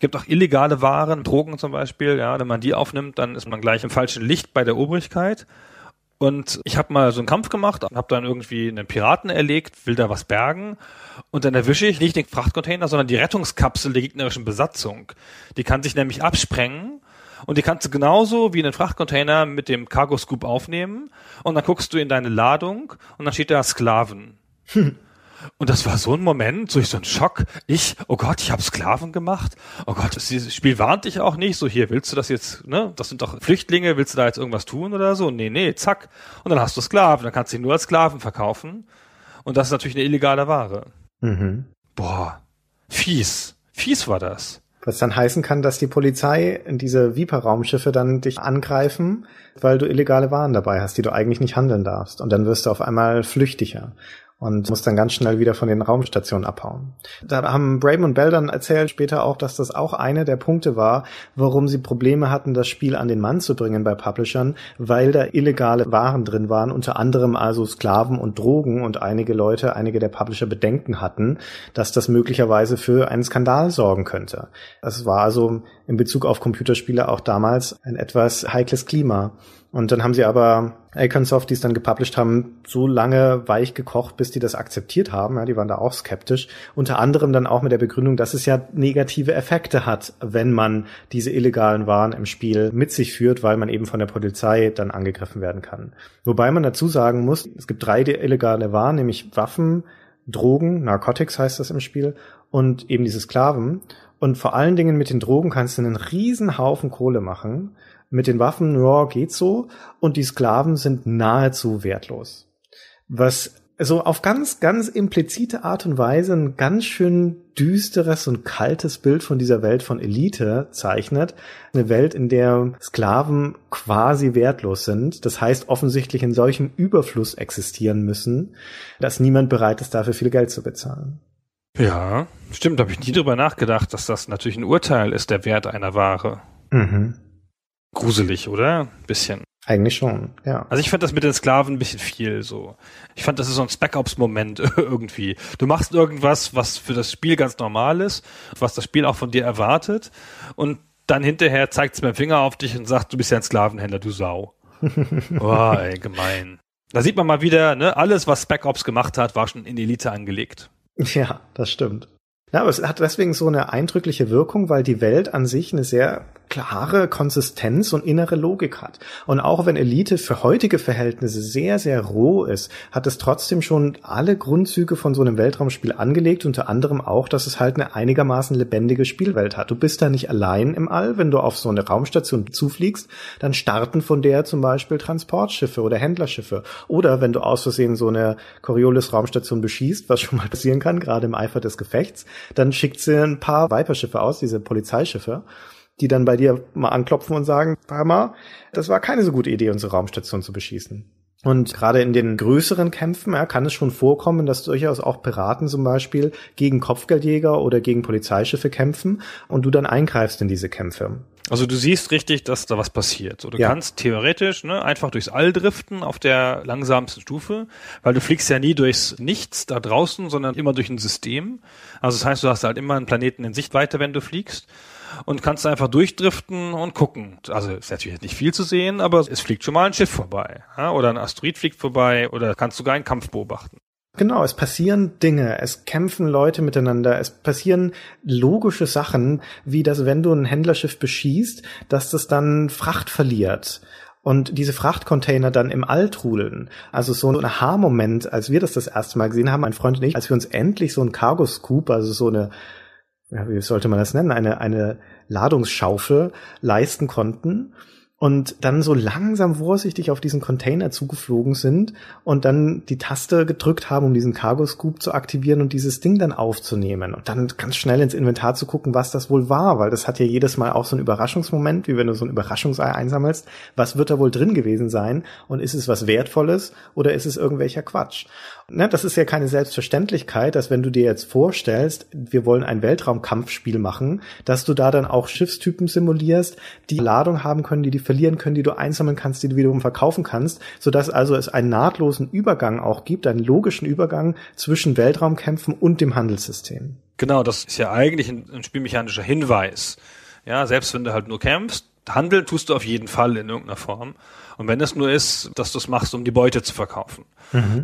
Gibt auch illegale Waren, Drogen zum Beispiel, ja, wenn man die aufnimmt, dann ist man gleich im falschen Licht bei der Obrigkeit. Und ich habe mal so einen Kampf gemacht, habe dann irgendwie einen Piraten erlegt, will da was bergen und dann erwische ich nicht den Frachtcontainer, sondern die Rettungskapsel der gegnerischen Besatzung. Die kann sich nämlich absprengen und die kannst du genauso wie einen Frachtcontainer mit dem Cargo Scoop aufnehmen und dann guckst du in deine Ladung und dann steht da Sklaven. Hm. Und das war so ein Moment, so ich so ein Schock. Ich, oh Gott, ich habe Sklaven gemacht. Oh Gott, das Spiel warnt dich auch nicht. So hier, willst du das jetzt, ne? Das sind doch Flüchtlinge, willst du da jetzt irgendwas tun oder so? Nee, nee, zack. Und dann hast du Sklaven, dann kannst du ihn nur als Sklaven verkaufen. Und das ist natürlich eine illegale Ware. Mhm. Boah, fies. Fies war das. Was dann heißen kann, dass die Polizei in diese Viper-Raumschiffe dann dich angreifen, weil du illegale Waren dabei hast, die du eigentlich nicht handeln darfst. Und dann wirst du auf einmal flüchtiger und muss dann ganz schnell wieder von den Raumstationen abhauen. Da haben Braben und Bell dann erzählt später auch, dass das auch eine der Punkte war, warum sie Probleme hatten, das Spiel an den Mann zu bringen bei Publishern, weil da illegale Waren drin waren, unter anderem also Sklaven und Drogen und einige Leute, einige der Publisher Bedenken hatten, dass das möglicherweise für einen Skandal sorgen könnte. Das war also in Bezug auf Computerspiele auch damals ein etwas heikles Klima. Und dann haben sie aber Aconsoft, die es dann gepublished haben, so lange weich gekocht, bis die das akzeptiert haben. Ja, die waren da auch skeptisch. Unter anderem dann auch mit der Begründung, dass es ja negative Effekte hat, wenn man diese illegalen Waren im Spiel mit sich führt, weil man eben von der Polizei dann angegriffen werden kann. Wobei man dazu sagen muss, es gibt drei illegale Waren, nämlich Waffen, Drogen, Narcotics heißt das im Spiel, und eben diese Sklaven. Und vor allen Dingen mit den Drogen kannst du einen riesen Haufen Kohle machen mit den Waffen, ja, geht so. Und die Sklaven sind nahezu wertlos. Was so auf ganz, ganz implizite Art und Weise ein ganz schön düsteres und kaltes Bild von dieser Welt von Elite zeichnet. Eine Welt, in der Sklaven quasi wertlos sind. Das heißt, offensichtlich in solchem Überfluss existieren müssen, dass niemand bereit ist, dafür viel Geld zu bezahlen. Ja, stimmt, habe ich nie drüber nachgedacht, dass das natürlich ein Urteil ist, der Wert einer Ware. Mhm gruselig, oder? Bisschen. Eigentlich schon, ja. Also ich fand das mit den Sklaven ein bisschen viel so. Ich fand, das ist so ein Spec-Ops-Moment irgendwie. Du machst irgendwas, was für das Spiel ganz normal ist, was das Spiel auch von dir erwartet und dann hinterher zeigt es mit dem Finger auf dich und sagt, du bist ja ein Sklavenhändler, du Sau. oh, ey, gemein. Da sieht man mal wieder, ne, alles, was Spec Ops gemacht hat, war schon in Elite angelegt. Ja, das stimmt. Ja, aber es hat deswegen so eine eindrückliche Wirkung, weil die Welt an sich eine sehr klare Konsistenz und innere Logik hat. Und auch wenn Elite für heutige Verhältnisse sehr, sehr roh ist, hat es trotzdem schon alle Grundzüge von so einem Weltraumspiel angelegt, unter anderem auch, dass es halt eine einigermaßen lebendige Spielwelt hat. Du bist da nicht allein im All, wenn du auf so eine Raumstation zufliegst, dann starten von der zum Beispiel Transportschiffe oder Händlerschiffe. Oder wenn du aus Versehen so eine Coriolis-Raumstation beschießt, was schon mal passieren kann, gerade im Eifer des Gefechts, dann schickt sie ein paar Viper-Schiffe aus, diese Polizeischiffe, die dann bei dir mal anklopfen und sagen, Parma, das war keine so gute Idee, unsere Raumstation zu beschießen. Und gerade in den größeren Kämpfen ja, kann es schon vorkommen, dass durchaus auch Piraten zum Beispiel gegen Kopfgeldjäger oder gegen Polizeischiffe kämpfen und du dann eingreifst in diese Kämpfe. Also du siehst richtig, dass da was passiert. So, du Ja. kannst theoretisch ne, einfach durchs All driften auf der langsamsten Stufe, weil du fliegst ja nie durchs Nichts da draußen, sondern immer durch ein System. Also das heißt, du hast halt immer einen Planeten in Sichtweite, wenn du fliegst und kannst einfach durchdriften und gucken. Also ist natürlich nicht viel zu sehen, aber es fliegt schon mal ein Schiff vorbei ja, oder ein Asteroid fliegt vorbei oder kannst sogar einen Kampf beobachten. Genau, es passieren Dinge, es kämpfen Leute miteinander, es passieren logische Sachen, wie dass wenn du ein Händlerschiff beschießt, dass das dann Fracht verliert. Und diese Frachtcontainer dann im All trudeln. Also so ein Aha-Moment, als wir das das erste Mal gesehen haben, mein Freund und ich, als wir uns endlich so ein Cargo-Scoop, also so eine, ja, wie sollte man das nennen, eine, eine Ladungsschaufel leisten konnten und dann so langsam vorsichtig auf diesen Container zugeflogen sind und dann die Taste gedrückt haben, um diesen Cargo Scoop zu aktivieren und dieses Ding dann aufzunehmen und dann ganz schnell ins Inventar zu gucken, was das wohl war, weil das hat ja jedes Mal auch so einen Überraschungsmoment, wie wenn du so ein Überraschungsei einsammelst. Was wird da wohl drin gewesen sein und ist es was Wertvolles oder ist es irgendwelcher Quatsch? Ne, das ist ja keine Selbstverständlichkeit, dass wenn du dir jetzt vorstellst, wir wollen ein Weltraumkampfspiel machen, dass du da dann auch Schiffstypen simulierst, die Ladung haben können, die die verlieren können, die du einsammeln kannst, die du wiederum verkaufen kannst, sodass also es einen nahtlosen Übergang auch gibt, einen logischen Übergang zwischen Weltraumkämpfen und dem Handelssystem. Genau, das ist ja eigentlich ein, ein spielmechanischer Hinweis. Ja, selbst wenn du halt nur kämpfst, handeln tust du auf jeden Fall in irgendeiner Form. Und wenn es nur ist, dass du es machst, um die Beute zu verkaufen.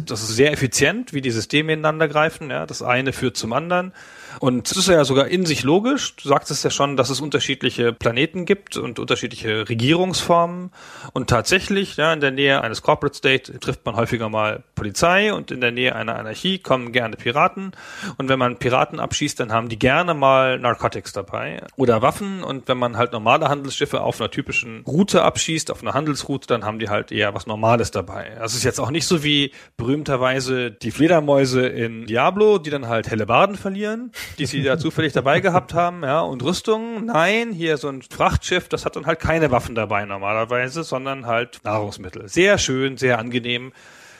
Das ist sehr effizient, wie die Systeme ineinander greifen. Ja, das eine führt zum anderen. Und es ist ja sogar in sich logisch. Du sagst es ja schon, dass es unterschiedliche Planeten gibt und unterschiedliche Regierungsformen. Und tatsächlich, ja, in der Nähe eines Corporate State trifft man häufiger mal Polizei und in der Nähe einer Anarchie kommen gerne Piraten. Und wenn man Piraten abschießt, dann haben die gerne mal Narcotics dabei oder Waffen. Und wenn man halt normale Handelsschiffe auf einer typischen Route abschießt, auf einer Handelsroute, dann haben die halt eher was Normales dabei. Das ist jetzt auch nicht so wie berühmterweise die Fledermäuse in Diablo, die dann halt Hellebarden verlieren, die sie da zufällig dabei gehabt haben, ja, und Rüstungen. Nein, hier so ein Frachtschiff, das hat dann halt keine Waffen dabei normalerweise, sondern halt Nahrungsmittel. Sehr schön, sehr angenehm,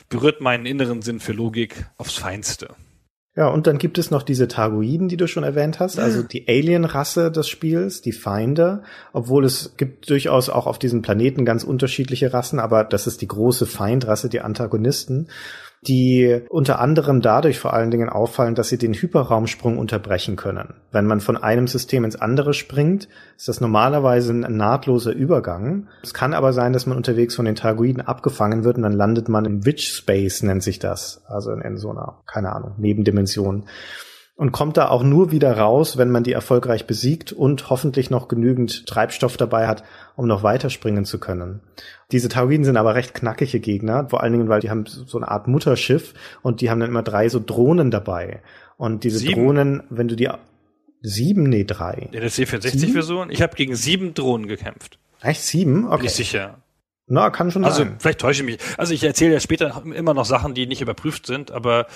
berührt meinen inneren Sinn für Logik aufs Feinste. Ja, und dann gibt es noch diese Targoiden, die du schon erwähnt hast, also die Alien-Rasse des Spiels, die Feinde, obwohl es gibt durchaus auch auf diesem Planeten ganz unterschiedliche Rassen, aber das ist die große Feindrasse, die Antagonisten, die unter anderem dadurch vor allen Dingen auffallen, dass sie den Hyperraumsprung unterbrechen können. Wenn man von einem System ins andere springt, ist das normalerweise ein nahtloser Übergang. Es kann aber sein, dass man unterwegs von den Targoiden abgefangen wird und dann landet man im Witch Space, nennt sich das. Also in, in so einer, keine Ahnung, Nebendimension. Und kommt da auch nur wieder raus, wenn man die erfolgreich besiegt und hoffentlich noch genügend Treibstoff dabei hat, um noch weiterspringen zu können. Diese Taurin sind aber recht knackige Gegner, vor allen Dingen, weil die haben so eine Art Mutterschiff und die haben dann immer drei so Drohnen dabei. Und diese Sieben? Drohnen, wenn du die sieben, nee, drei. In der C64-Version, ich habe gegen sieben Drohnen gekämpft. Echt sieben? Bin Okay. ich sicher. Na, kann schon Also sein. vielleicht täusche ich mich. Also ich erzähle ja später immer noch Sachen, die nicht überprüft sind, aber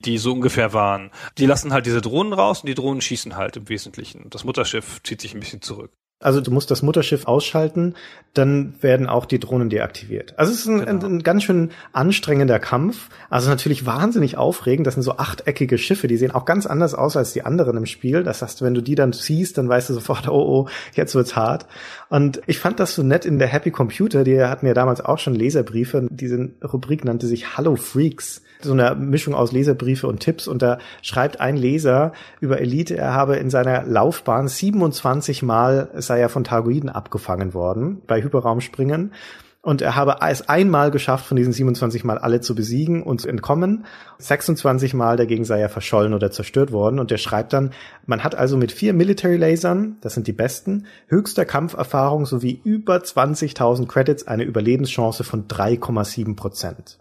die so ungefähr waren. Die lassen halt diese Drohnen raus und die Drohnen schießen halt im Wesentlichen. Das Mutterschiff zieht sich ein bisschen zurück. Also du musst das Mutterschiff ausschalten, dann werden auch die Drohnen deaktiviert. Also es ist ein, Genau. ein, ein ganz schön anstrengender Kampf. Also natürlich wahnsinnig aufregend. Das sind so achteckige Schiffe, die sehen auch ganz anders aus als die anderen im Spiel. Das heißt, wenn du die dann siehst, dann weißt du sofort, oh, oh, jetzt wird's hart. Und ich fand das so nett in der Happy Computer, die hatten ja damals auch schon Leserbriefe. Diese Rubrik nannte sich Hallo Freaks. So eine Mischung aus Leserbriefe und Tipps. Und da schreibt ein Leser über Elite, er habe in seiner Laufbahn 27 Mal sei er von Targoiden abgefangen worden bei Hyperraumspringen. Und er habe es einmal geschafft, von diesen 27 Mal alle zu besiegen und zu entkommen. 26 Mal dagegen sei er verschollen oder zerstört worden. Und er schreibt dann, man hat also mit vier Military Lasern, das sind die besten, höchster Kampferfahrung sowie über 20.000 Credits eine Überlebenschance von 3,7 Prozent.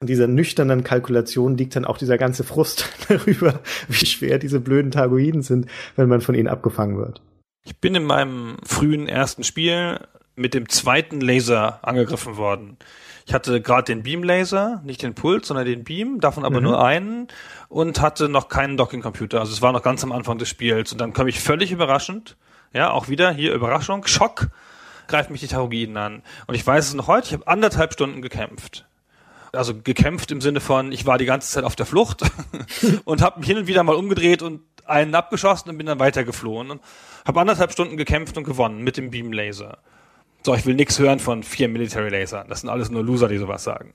Und dieser nüchternen Kalkulation liegt dann auch dieser ganze Frust darüber, wie schwer diese blöden Targoiden sind, wenn man von ihnen abgefangen wird. Ich bin in meinem frühen ersten Spiel mit dem zweiten Laser angegriffen worden. Ich hatte gerade den Beam-Laser, nicht den Puls, sondern den Beam, davon aber mhm. nur einen und hatte noch keinen Docking-Computer. Also es war noch ganz am Anfang des Spiels. Und dann kam ich völlig überraschend, ja, auch wieder hier Überraschung, Schock, greift mich die Tarogiden an. Und ich weiß es noch heute, ich habe anderthalb Stunden gekämpft. Also gekämpft im Sinne von, ich war die ganze Zeit auf der Flucht und habe mich hin und wieder mal umgedreht und einen abgeschossen und bin dann weitergeflohen. Und habe anderthalb Stunden gekämpft und gewonnen mit dem Beam-Laser. So, ich will nichts hören von vier Military Lasern. Das sind alles nur Loser, die sowas sagen.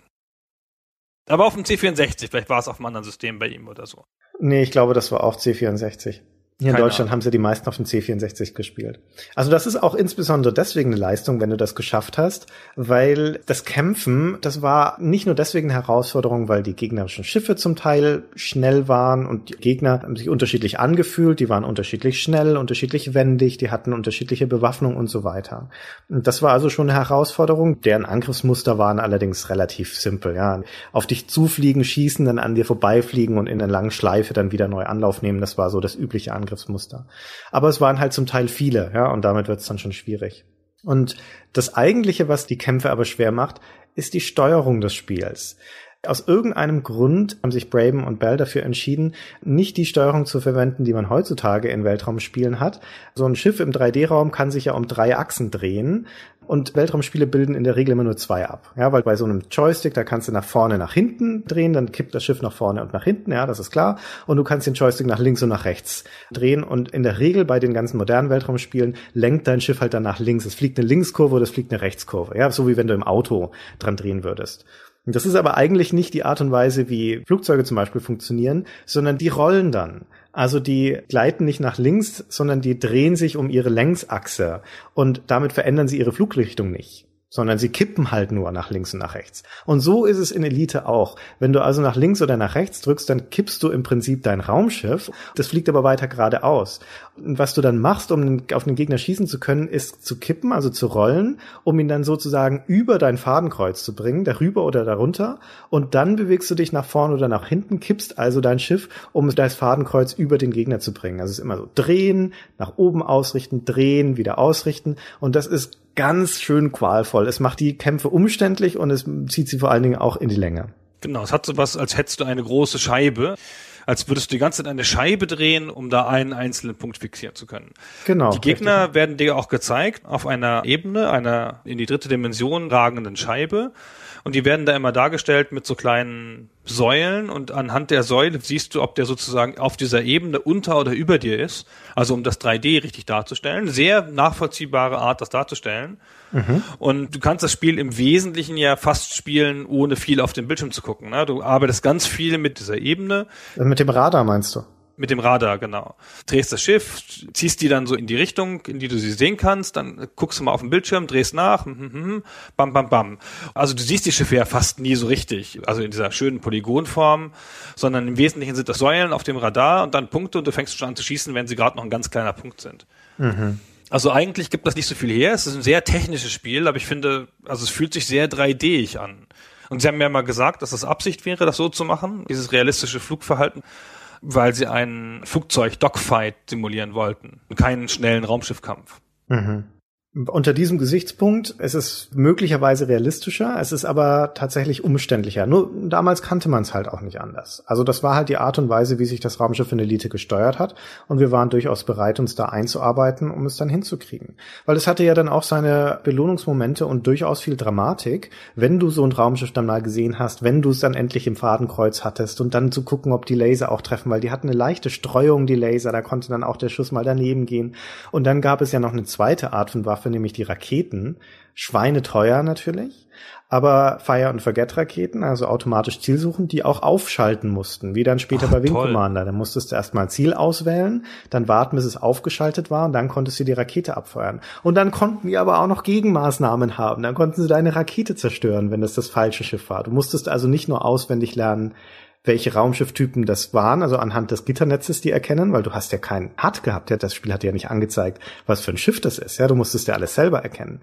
Aber auf dem C64, vielleicht war es auf einem anderen System bei ihm oder so. Nee, ich glaube, das war auch C64. Hier in Keine Deutschland Ahnung. haben sie die meisten auf dem C64 gespielt. Also das ist auch insbesondere deswegen eine Leistung, wenn du das geschafft hast, weil das Kämpfen, das war nicht nur deswegen eine Herausforderung, weil die gegnerischen Schiffe zum Teil schnell waren und die Gegner haben sich unterschiedlich angefühlt, die waren unterschiedlich schnell, unterschiedlich wendig, die hatten unterschiedliche Bewaffnung und so weiter. Und das war also schon eine Herausforderung. Deren Angriffsmuster waren allerdings relativ simpel, ja. Auf dich zufliegen, schießen, dann an dir vorbeifliegen und in einer langen Schleife dann wieder neu Anlauf nehmen, das war so das übliche Angriff Angriffsmuster. Aber es waren halt zum Teil viele, ja, und damit wird es dann schon schwierig. Und das eigentliche, was die Kämpfe aber schwer macht, ist die Steuerung des Spiels. Aus irgendeinem Grund haben sich Braben und Bell dafür entschieden, nicht die Steuerung zu verwenden, die man heutzutage in Weltraumspielen hat. So ein Schiff im 3D-Raum kann sich ja um drei Achsen drehen und Weltraumspiele bilden in der Regel immer nur zwei ab. Ja, weil bei so einem Joystick, da kannst du nach vorne, nach hinten drehen, dann kippt das Schiff nach vorne und nach hinten, ja, das ist klar. Und du kannst den Joystick nach links und nach rechts drehen. Und in der Regel bei den ganzen modernen Weltraumspielen lenkt dein Schiff halt dann nach links. Es fliegt eine Linkskurve oder es fliegt eine Rechtskurve. Ja, so wie wenn du im Auto dran drehen würdest. Das ist aber eigentlich nicht die Art und Weise, wie Flugzeuge zum Beispiel funktionieren, sondern die rollen dann. Also die gleiten nicht nach links, sondern die drehen sich um ihre Längsachse. Und damit verändern sie ihre Flugrichtung nicht sondern sie kippen halt nur nach links und nach rechts. Und so ist es in Elite auch. Wenn du also nach links oder nach rechts drückst, dann kippst du im Prinzip dein Raumschiff. Das fliegt aber weiter geradeaus. Und was du dann machst, um auf den Gegner schießen zu können, ist zu kippen, also zu rollen, um ihn dann sozusagen über dein Fadenkreuz zu bringen, darüber oder darunter. Und dann bewegst du dich nach vorne oder nach hinten, kippst also dein Schiff, um das Fadenkreuz über den Gegner zu bringen. Also es ist immer so drehen, nach oben ausrichten, drehen, wieder ausrichten. Und das ist ganz schön qualvoll. Es macht die Kämpfe umständlich und es zieht sie vor allen Dingen auch in die Länge. Genau, es hat so was, als hättest du eine große Scheibe, als würdest du die ganze Zeit eine Scheibe drehen, um da einen einzelnen Punkt fixieren zu können. Genau. Die Gegner richtig. werden dir auch gezeigt auf einer Ebene, einer in die dritte Dimension ragenden Scheibe. Und die werden da immer dargestellt mit so kleinen Säulen und anhand der Säule siehst du, ob der sozusagen auf dieser Ebene unter oder über dir ist. Also um das 3D richtig darzustellen. Sehr nachvollziehbare Art, das darzustellen. Mhm. Und du kannst das Spiel im Wesentlichen ja fast spielen, ohne viel auf den Bildschirm zu gucken. Ne? Du arbeitest ganz viel mit dieser Ebene. Mit dem Radar meinst du? Mit dem Radar, genau. Drehst das Schiff, ziehst die dann so in die Richtung, in die du sie sehen kannst, dann guckst du mal auf den Bildschirm, drehst nach, hm, hm, hm, bam, bam, bam. Also du siehst die Schiffe ja fast nie so richtig, also in dieser schönen Polygonform, sondern im Wesentlichen sind das Säulen auf dem Radar und dann Punkte und du fängst schon an zu schießen, wenn sie gerade noch ein ganz kleiner Punkt sind. Mhm. Also eigentlich gibt das nicht so viel her. Es ist ein sehr technisches Spiel, aber ich finde, also es fühlt sich sehr 3D-ig an. Und sie haben ja mal gesagt, dass das Absicht wäre, das so zu machen, dieses realistische Flugverhalten weil sie einen Flugzeug-Dogfight simulieren wollten keinen schnellen Raumschiffkampf. Mhm. Unter diesem Gesichtspunkt es ist möglicherweise realistischer, es ist aber tatsächlich umständlicher. Nur damals kannte man es halt auch nicht anders. Also das war halt die Art und Weise, wie sich das Raumschiff in Elite gesteuert hat und wir waren durchaus bereit, uns da einzuarbeiten, um es dann hinzukriegen. Weil es hatte ja dann auch seine Belohnungsmomente und durchaus viel Dramatik, wenn du so ein Raumschiff dann mal gesehen hast, wenn du es dann endlich im Fadenkreuz hattest und dann zu gucken, ob die Laser auch treffen, weil die hatten eine leichte Streuung, die Laser, da konnte dann auch der Schuss mal daneben gehen. Und dann gab es ja noch eine zweite Art von Waffe, Waffe, nämlich die Raketen. Schweineteuer natürlich aber Fire and Forget Raketen, also automatisch Zielsuchen, die auch aufschalten mussten, wie dann später Ach, bei Wing toll. Commander. Da musstest du erstmal Ziel auswählen, dann warten, bis es aufgeschaltet war und dann konntest du die Rakete abfeuern. Und dann konnten die aber auch noch Gegenmaßnahmen haben. Dann konnten sie deine Rakete zerstören, wenn das das falsche Schiff war. Du musstest also nicht nur auswendig lernen, welche Raumschifftypen das waren, also anhand des Gitternetzes die erkennen, weil du hast ja keinen HUD gehabt, ja, das Spiel hat ja nicht angezeigt, was für ein Schiff das ist, ja, du musstest ja alles selber erkennen.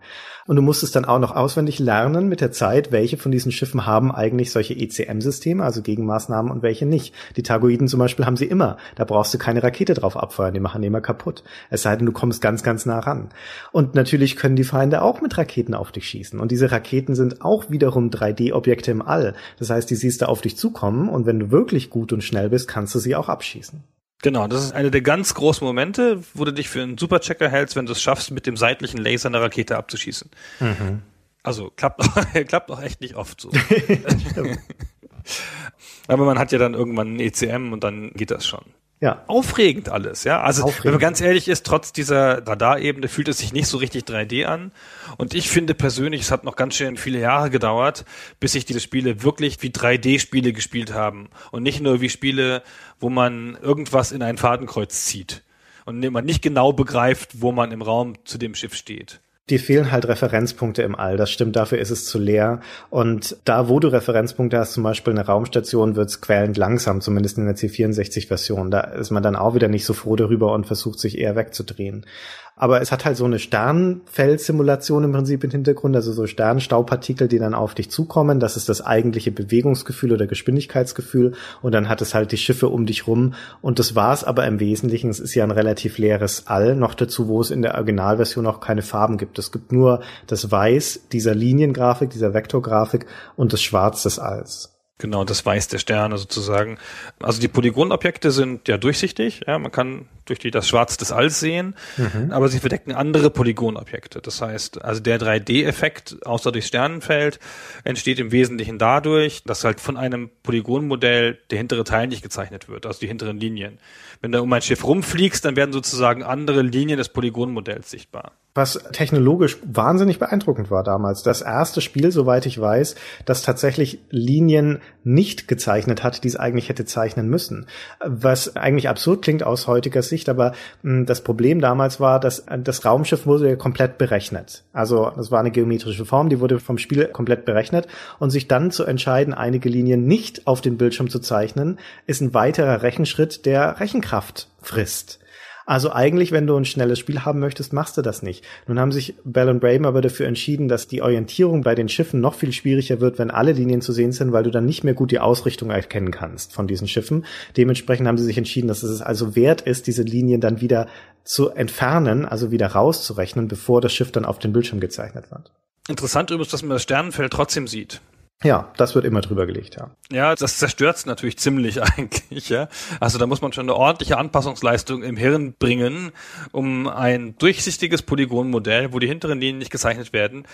Und du musstest dann auch noch auswendig lernen mit der Zeit, welche von diesen Schiffen haben eigentlich solche ECM-Systeme, also Gegenmaßnahmen und welche nicht. Die Targoiden zum Beispiel haben sie immer. Da brauchst du keine Rakete drauf abfeuern, die machen die immer kaputt. Es sei denn, du kommst ganz, ganz nah ran. Und natürlich können die Feinde auch mit Raketen auf dich schießen. Und diese Raketen sind auch wiederum 3D-Objekte im All. Das heißt, die siehst du auf dich zukommen und wenn du wirklich gut und schnell bist, kannst du sie auch abschießen. Genau, das ist einer der ganz großen Momente, wo du dich für einen Superchecker hältst, wenn du es schaffst, mit dem seitlichen Laser eine Rakete abzuschießen. Mhm. Also klappt klappt auch echt nicht oft so. Aber man hat ja dann irgendwann ein ECM und dann geht das schon. Ja. Aufregend alles, ja. Also, Aufregend. wenn man ganz ehrlich ist, trotz dieser Radarebene fühlt es sich nicht so richtig 3D an. Und ich finde persönlich, es hat noch ganz schön viele Jahre gedauert, bis sich diese Spiele wirklich wie 3D-Spiele gespielt haben. Und nicht nur wie Spiele, wo man irgendwas in ein Fadenkreuz zieht. Und man nicht genau begreift, wo man im Raum zu dem Schiff steht dir fehlen halt Referenzpunkte im All. Das stimmt, dafür ist es zu leer. Und da, wo du Referenzpunkte hast, zum Beispiel eine Raumstation, wird's quälend langsam, zumindest in der C64-Version. Da ist man dann auch wieder nicht so froh darüber und versucht sich eher wegzudrehen. Aber es hat halt so eine Sternfeldsimulation im Prinzip im Hintergrund, also so Sternstaubpartikel, die dann auf dich zukommen. Das ist das eigentliche Bewegungsgefühl oder Geschwindigkeitsgefühl. Und dann hat es halt die Schiffe um dich rum. Und das war's aber im Wesentlichen. Es ist ja ein relativ leeres All. Noch dazu, wo es in der Originalversion auch keine Farben gibt. Es gibt nur das Weiß dieser Liniengrafik, dieser Vektorgrafik und das Schwarz des Alls. Genau, das Weiß der Sterne sozusagen. Also die Polygonobjekte sind ja durchsichtig, ja, man kann durch die, das Schwarz des Alls sehen, mhm. aber sie verdecken andere Polygonobjekte. Das heißt, also der 3D-Effekt, außer durch Sternenfeld, entsteht im Wesentlichen dadurch, dass halt von einem Polygonmodell der hintere Teil nicht gezeichnet wird, also die hinteren Linien. Wenn du um ein Schiff rumfliegst, dann werden sozusagen andere Linien des Polygonmodells sichtbar was technologisch wahnsinnig beeindruckend war damals. Das erste Spiel, soweit ich weiß, das tatsächlich Linien nicht gezeichnet hat, die es eigentlich hätte zeichnen müssen. Was eigentlich absurd klingt aus heutiger Sicht, aber mh, hm, das Problem damals war, dass das Raumschiff wurde komplett berechnet. Also das war eine geometrische Form, die wurde vom Spiel komplett berechnet und sich dann zu entscheiden, einige Linien nicht auf den Bildschirm zu zeichnen, ist ein weiterer Rechenschritt, der Rechenkraft frisst. Also eigentlich, wenn du ein schnelles Spiel haben möchtest, machst du das nicht. Nun haben sich Bell und Braben aber dafür entschieden, dass die Orientierung bei den Schiffen noch viel schwieriger wird, wenn alle Linien zu sehen sind, weil du dann nicht mehr gut die Ausrichtung erkennen kannst von diesen Schiffen. Dementsprechend haben sie sich entschieden, dass es also wert ist, diese Linien dann wieder zu entfernen, also wieder rauszurechnen, bevor das Schiff dann auf den Bildschirm gezeichnet wird. Interessant übrigens, dass man das Sternenfeld trotzdem sieht. Ja, das wird immer drüber gelegt, ja. Ja, das zerstört's natürlich ziemlich eigentlich, ja. Also da muss man schon eine ordentliche Anpassungsleistung im Hirn bringen, um ein durchsichtiges Polygonmodell, wo die hinteren Linien nicht gezeichnet werden,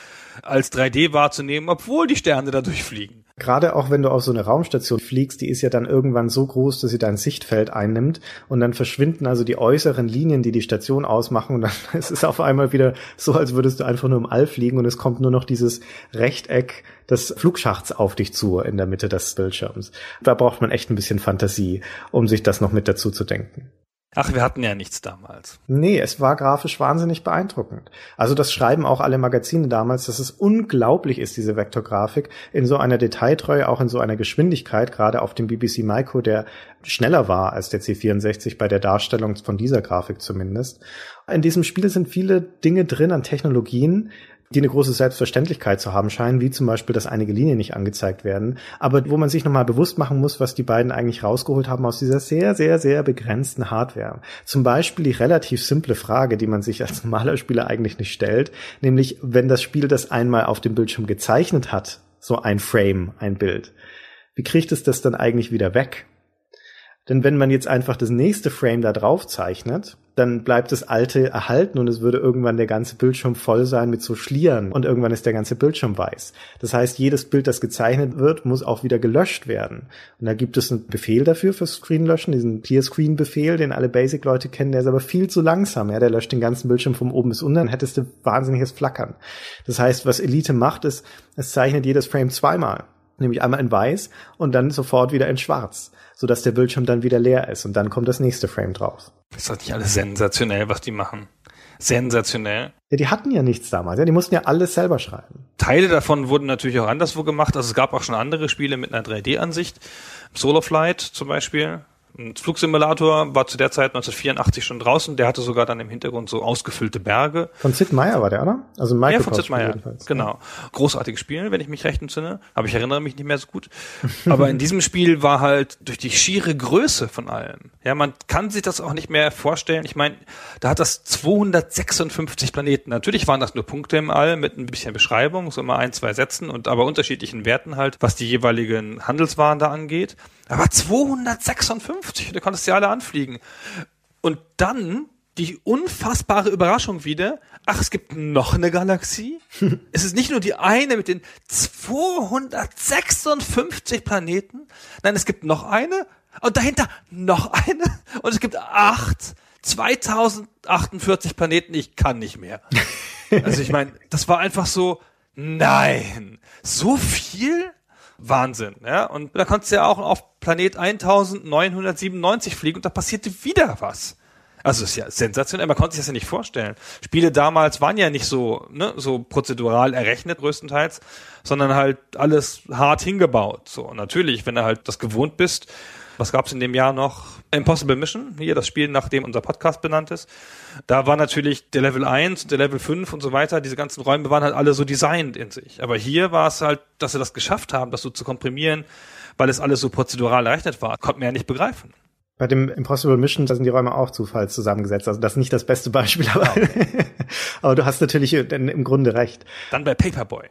als 3D wahrzunehmen, obwohl die Sterne da durchfliegen. Gerade auch wenn du auf so eine Raumstation fliegst, die ist ja dann irgendwann so groß, dass sie dein Sichtfeld einnimmt und dann verschwinden also die äußeren Linien, die die Station ausmachen und dann ist es auf einmal wieder so, als würdest du einfach nur im All fliegen und es kommt nur noch dieses Rechteck des Flugschachts auf dich zu in der Mitte des Bildschirms. Da braucht man echt ein bisschen Fantasie, um sich das noch mit dazu zu denken. Ach, wir hatten ja nichts damals. Nee, es war grafisch wahnsinnig beeindruckend. Also das schreiben auch alle Magazine damals, dass es unglaublich ist, diese Vektorgrafik, in so einer Detailtreue, auch in so einer Geschwindigkeit, gerade auf dem BBC Micro, der schneller war als der C64 bei der Darstellung von dieser Grafik zumindest. In diesem Spiel sind viele Dinge drin an Technologien, die eine große Selbstverständlichkeit zu haben scheinen, wie zum Beispiel, dass einige Linien nicht angezeigt werden, aber wo man sich nochmal bewusst machen muss, was die beiden eigentlich rausgeholt haben aus dieser sehr, sehr, sehr begrenzten Hardware. Zum Beispiel die relativ simple Frage, die man sich als normaler Spieler eigentlich nicht stellt, nämlich wenn das Spiel das einmal auf dem Bildschirm gezeichnet hat, so ein Frame, ein Bild, wie kriegt es das dann eigentlich wieder weg? Denn wenn man jetzt einfach das nächste Frame da drauf zeichnet, dann bleibt das alte erhalten und es würde irgendwann der ganze Bildschirm voll sein mit so Schlieren und irgendwann ist der ganze Bildschirm weiß. Das heißt, jedes Bild, das gezeichnet wird, muss auch wieder gelöscht werden. Und da gibt es einen Befehl dafür fürs Screenlöschen, diesen Clear Screen Befehl, den alle Basic Leute kennen, der ist aber viel zu langsam. Ja, der löscht den ganzen Bildschirm von oben bis unten, dann hättest du wahnsinniges Flackern. Das heißt, was Elite macht, ist, es zeichnet jedes Frame zweimal nämlich einmal in weiß und dann sofort wieder in schwarz, so dass der Bildschirm dann wieder leer ist und dann kommt das nächste Frame drauf. ist doch nicht alles sensationell, was die machen. Sensationell. Ja, die hatten ja nichts damals, ja, die mussten ja alles selber schreiben. Teile davon wurden natürlich auch anderswo gemacht, also es gab auch schon andere Spiele mit einer 3D-Ansicht. Solar Flight zum Beispiel, ein Flugsimulator war zu der Zeit 1984 schon draußen. Der hatte sogar dann im Hintergrund so ausgefüllte Berge. Von Sid Meier war der, oder? Also Michael ja, von Sid Meier. Genau. Großartiges Spiel, wenn ich mich recht entsinne. Aber ich erinnere mich nicht mehr so gut. Aber in diesem Spiel war halt durch die schiere Größe von allem. Ja, man kann sich das auch nicht mehr vorstellen. Ich meine, da hat das 256 Planeten. Natürlich waren das nur Punkte im All mit ein bisschen Beschreibung, so immer ein, zwei Sätzen und aber unterschiedlichen Werten halt, was die jeweiligen Handelswaren da angeht. Aber 256, du konntest ja alle anfliegen. Und dann die unfassbare Überraschung wieder, ach, es gibt noch eine Galaxie. es ist nicht nur die eine mit den 256 Planeten, nein, es gibt noch eine und dahinter noch eine und es gibt acht, 2048 Planeten, ich kann nicht mehr. Also ich meine, das war einfach so, nein, so viel? Wahnsinn, ja. Und da konntest du ja auch auf Planet 1997 fliegen und da passierte wieder was. Also ist ja sensationell, man konnte sich das ja nicht vorstellen. Spiele damals waren ja nicht so, ne, so prozedural errechnet größtenteils, sondern halt alles hart hingebaut. So, natürlich, wenn du halt das gewohnt bist, was gab's in dem Jahr noch? Impossible Mission, hier das Spiel, nach dem unser Podcast benannt ist. Da war natürlich der Level 1 und der Level 5 und so weiter, diese ganzen Räume waren halt alle so designt in sich. Aber hier war es halt, dass sie das geschafft haben, das so zu komprimieren, weil es alles so prozedural errechnet war, konnte man ja nicht begreifen. Bei dem Impossible Mission, da sind die Räume auch zufalls zusammengesetzt. Also das ist nicht das beste Beispiel, aber, okay. aber du hast natürlich im Grunde recht. Dann bei Paperboy.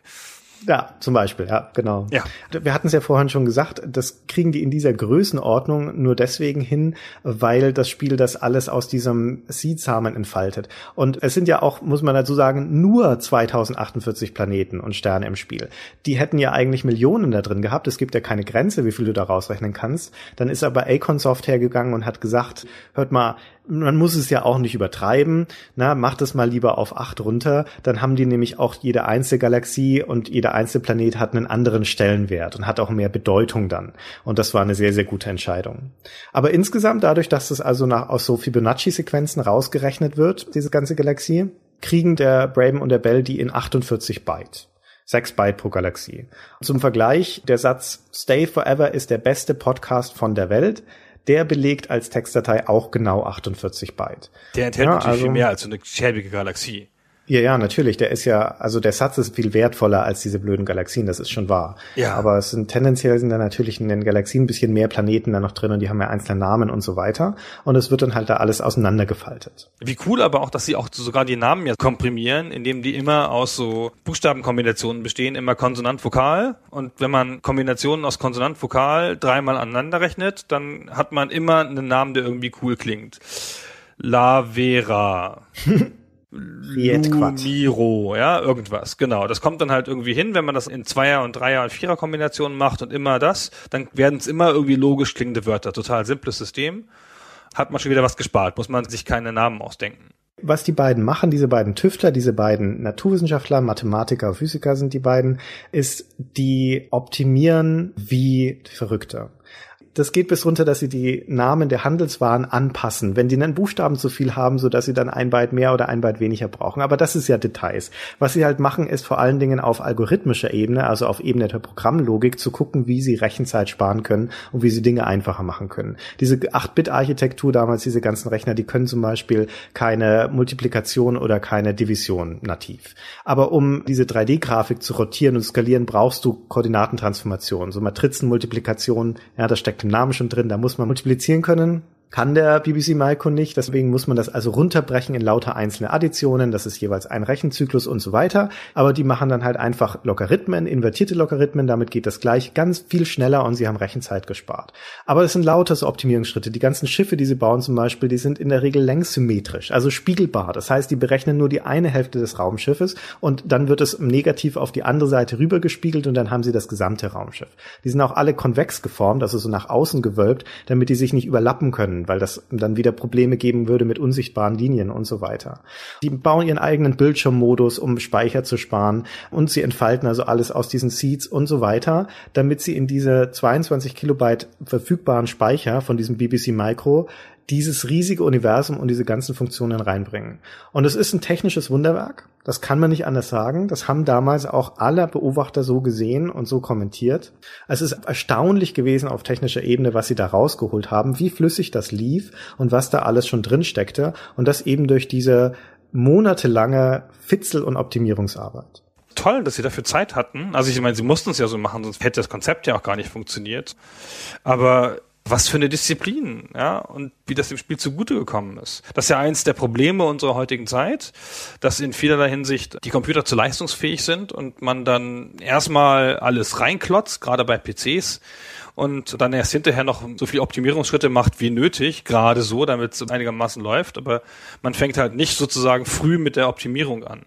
Ja, zum Beispiel, ja, genau. Ja. Wir hatten es ja vorhin schon gesagt, das kriegen die in dieser Größenordnung nur deswegen hin, weil das Spiel das alles aus diesem Seed-Samen entfaltet. Und es sind ja auch, muss man dazu sagen, nur 2048 Planeten und Sterne im Spiel. Die hätten ja eigentlich Millionen da drin gehabt. Es gibt ja keine Grenze, wie viel du da rausrechnen kannst. Dann ist aber Acon Soft hergegangen und hat gesagt, hört mal, man muss es ja auch nicht übertreiben, na, macht es mal lieber auf acht runter, dann haben die nämlich auch jede einzelne Galaxie und jeder einzelne Planet hat einen anderen Stellenwert und hat auch mehr Bedeutung dann. Und das war eine sehr, sehr gute Entscheidung. Aber insgesamt, dadurch, dass es also nach, aus so Fibonacci-Sequenzen rausgerechnet wird, diese ganze Galaxie, kriegen der Braben und der Bell die in 48 Byte. 6 Byte pro Galaxie. Zum Vergleich, der Satz Stay Forever ist der beste Podcast von der Welt der belegt als Textdatei auch genau 48 Byte. Der enthält ja, natürlich also, viel mehr als so eine schäbige Galaxie. Ja, ja, natürlich. Der ist ja, also der Satz ist viel wertvoller als diese blöden Galaxien, das ist schon wahr. Ja. Aber es sind tendenziell sind da natürlich in den Galaxien ein bisschen mehr Planeten da noch drin und die haben ja einzelne Namen und so weiter. Und es wird dann halt da alles auseinandergefaltet. Wie cool aber auch, dass sie auch sogar die Namen ja komprimieren, indem die immer aus so Buchstabenkombinationen bestehen, immer Konsonant-Vokal. Und wenn man Kombinationen aus Konsonant-Vokal dreimal aneinander rechnet, dann hat man immer einen Namen, der irgendwie cool klingt. La Vera. Lumiro, ja, irgendwas, genau. Das kommt dann halt irgendwie hin, wenn man das in Zweier- und Dreier- und Vierer-Kombinationen macht und immer das, dann werden es immer irgendwie logisch klingende Wörter. Total simples System. Hat man schon wieder was gespart, muss man sich keine Namen ausdenken. Was die beiden machen, diese beiden Tüftler, diese beiden Naturwissenschaftler, Mathematiker, Physiker sind die beiden, ist, die optimieren wie Verrückte das geht bis runter, dass sie die Namen der Handelswaren anpassen, wenn die einen Buchstaben zu viel haben, so dass sie dann ein Byte mehr oder ein Byte weniger brauchen. Aber das ist ja Details. Was sie halt machen, ist vor allen Dingen auf algorithmischer Ebene, also auf Ebene der Programmlogik, zu gucken, wie sie Rechenzeit sparen können und wie sie Dinge einfacher machen können. Diese 8-Bit-Architektur damals, diese ganzen Rechner, die können zum Beispiel keine Multiplikation oder keine Division nativ. Aber um diese 3D-Grafik zu rotieren und skalieren, brauchst du Koordinatentransformationen, so Matrizenmultiplikation, ja, da steckt im Namen schon drin, da muss man multiplizieren können. Kann der BBC Micro nicht. Deswegen muss man das also runterbrechen in lauter einzelne Additionen. Das ist jeweils ein Rechenzyklus und so weiter. Aber die machen dann halt einfach Logarithmen, invertierte Logarithmen. Damit geht das gleich ganz viel schneller und sie haben Rechenzeit gespart. Aber es sind lauter so Optimierungsschritte. Die ganzen Schiffe, die sie bauen zum Beispiel, die sind in der Regel längssymmetrisch, also spiegelbar. Das heißt, die berechnen nur die eine Hälfte des Raumschiffes und dann wird es negativ auf die andere Seite rübergespiegelt und dann haben sie das gesamte Raumschiff. Die sind auch alle konvex geformt, also so nach außen gewölbt, damit die sich nicht überlappen können weil das dann wieder Probleme geben würde mit unsichtbaren Linien und so weiter. Die bauen ihren eigenen Bildschirmmodus, um Speicher zu sparen und sie entfalten also alles aus diesen Seeds und so weiter, damit sie in diese 22 Kilobyte verfügbaren Speicher von diesem BBC Micro dieses riesige Universum und diese ganzen Funktionen reinbringen. Und es ist ein technisches Wunderwerk. Das kann man nicht anders sagen. Das haben damals auch alle Beobachter so gesehen und so kommentiert. Es ist erstaunlich gewesen auf technischer Ebene, was sie da rausgeholt haben, wie flüssig das lief und was da alles schon drin steckte. Und das eben durch diese monatelange Fitzel- und Optimierungsarbeit toll, dass sie dafür Zeit hatten. Also ich meine, sie mussten es ja so machen, sonst hätte das Konzept ja auch gar nicht funktioniert. Aber was für eine Disziplin, ja, und wie das dem Spiel zugute gekommen ist. Das ist ja eins der Probleme unserer heutigen Zeit, dass in vielerlei Hinsicht die Computer zu leistungsfähig sind und man dann erstmal alles reinklotzt, gerade bei PCs, und dann erst hinterher noch so viel Optimierungsschritte macht wie nötig, gerade so, damit es einigermaßen läuft, aber man fängt halt nicht sozusagen früh mit der Optimierung an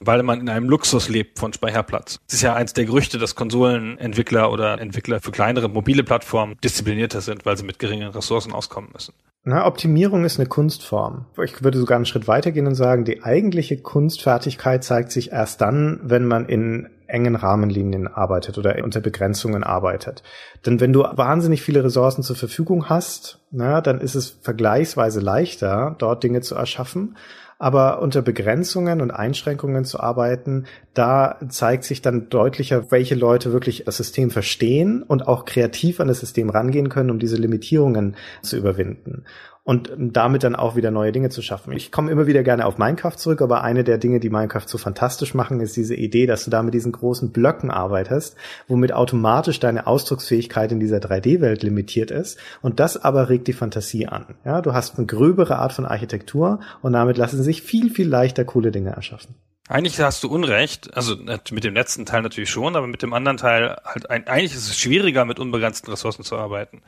weil man in einem Luxus lebt von Speicherplatz. Es ist ja eins der Gerüchte, dass Konsolenentwickler oder Entwickler für kleinere mobile Plattformen disziplinierter sind, weil sie mit geringen Ressourcen auskommen müssen. Na, Optimierung ist eine Kunstform. Ich würde sogar einen Schritt weitergehen und sagen, die eigentliche Kunstfertigkeit zeigt sich erst dann, wenn man in engen Rahmenlinien arbeitet oder unter Begrenzungen arbeitet. Denn wenn du wahnsinnig viele Ressourcen zur Verfügung hast, na, dann ist es vergleichsweise leichter, dort Dinge zu erschaffen aber unter Begrenzungen und Einschränkungen zu arbeiten, da zeigt sich dann deutlicher, welche Leute wirklich das System verstehen und auch kreativ an das System rangehen können, um diese Limitierungen zu überwinden und damit dann auch wieder neue Dinge zu schaffen. Ich komme immer wieder gerne auf Minecraft zurück, aber eine der Dinge, die Minecraft so fantastisch machen, ist diese Idee, dass du da mit diesen großen Blöcken arbeitest, womit automatisch deine Ausdrucksfähigkeit in dieser 3D-Welt limitiert ist und das aber regt die Fantasie an. Ja, du hast eine gröbere Art von Architektur und damit lassen sich viel, viel leichter coole Dinge erschaffen. Eigentlich hast du Unrecht, also mit dem letzten Teil natürlich schon, aber mit dem anderen Teil halt eigentlich ist es schwieriger, mit unbegrenzten Ressourcen zu arbeiten.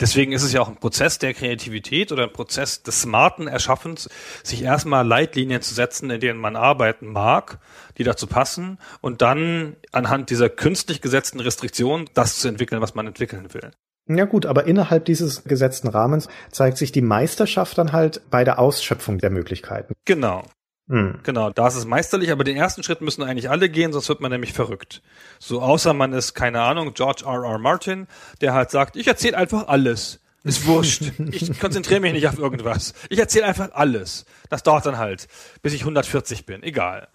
Deswegen ist es ja auch ein Prozess der Kreativität oder ein Prozess des smarten Erschaffens, sich erstmal Leitlinien zu setzen, in denen man arbeiten mag, die dazu passen und dann anhand dieser künstlich gesetzten Restriktionen das zu entwickeln, was man entwickeln will. Ja gut, aber innerhalb dieses gesetzten Rahmens zeigt sich die Meisterschaft dann halt bei der Ausschöpfung der Möglichkeiten. Genau. Hm. Genau, da ist es meisterlich, aber den ersten Schritt müssen eigentlich alle gehen, sonst wird man nämlich verrückt. So außer man ist, keine Ahnung, George R. R. Martin, der halt sagt, ich erzähle einfach alles. Ist wurscht. Ich konzentriere mich nicht auf irgendwas. Ich erzähle einfach alles. Das dauert dann halt, bis ich 140 bin. Egal.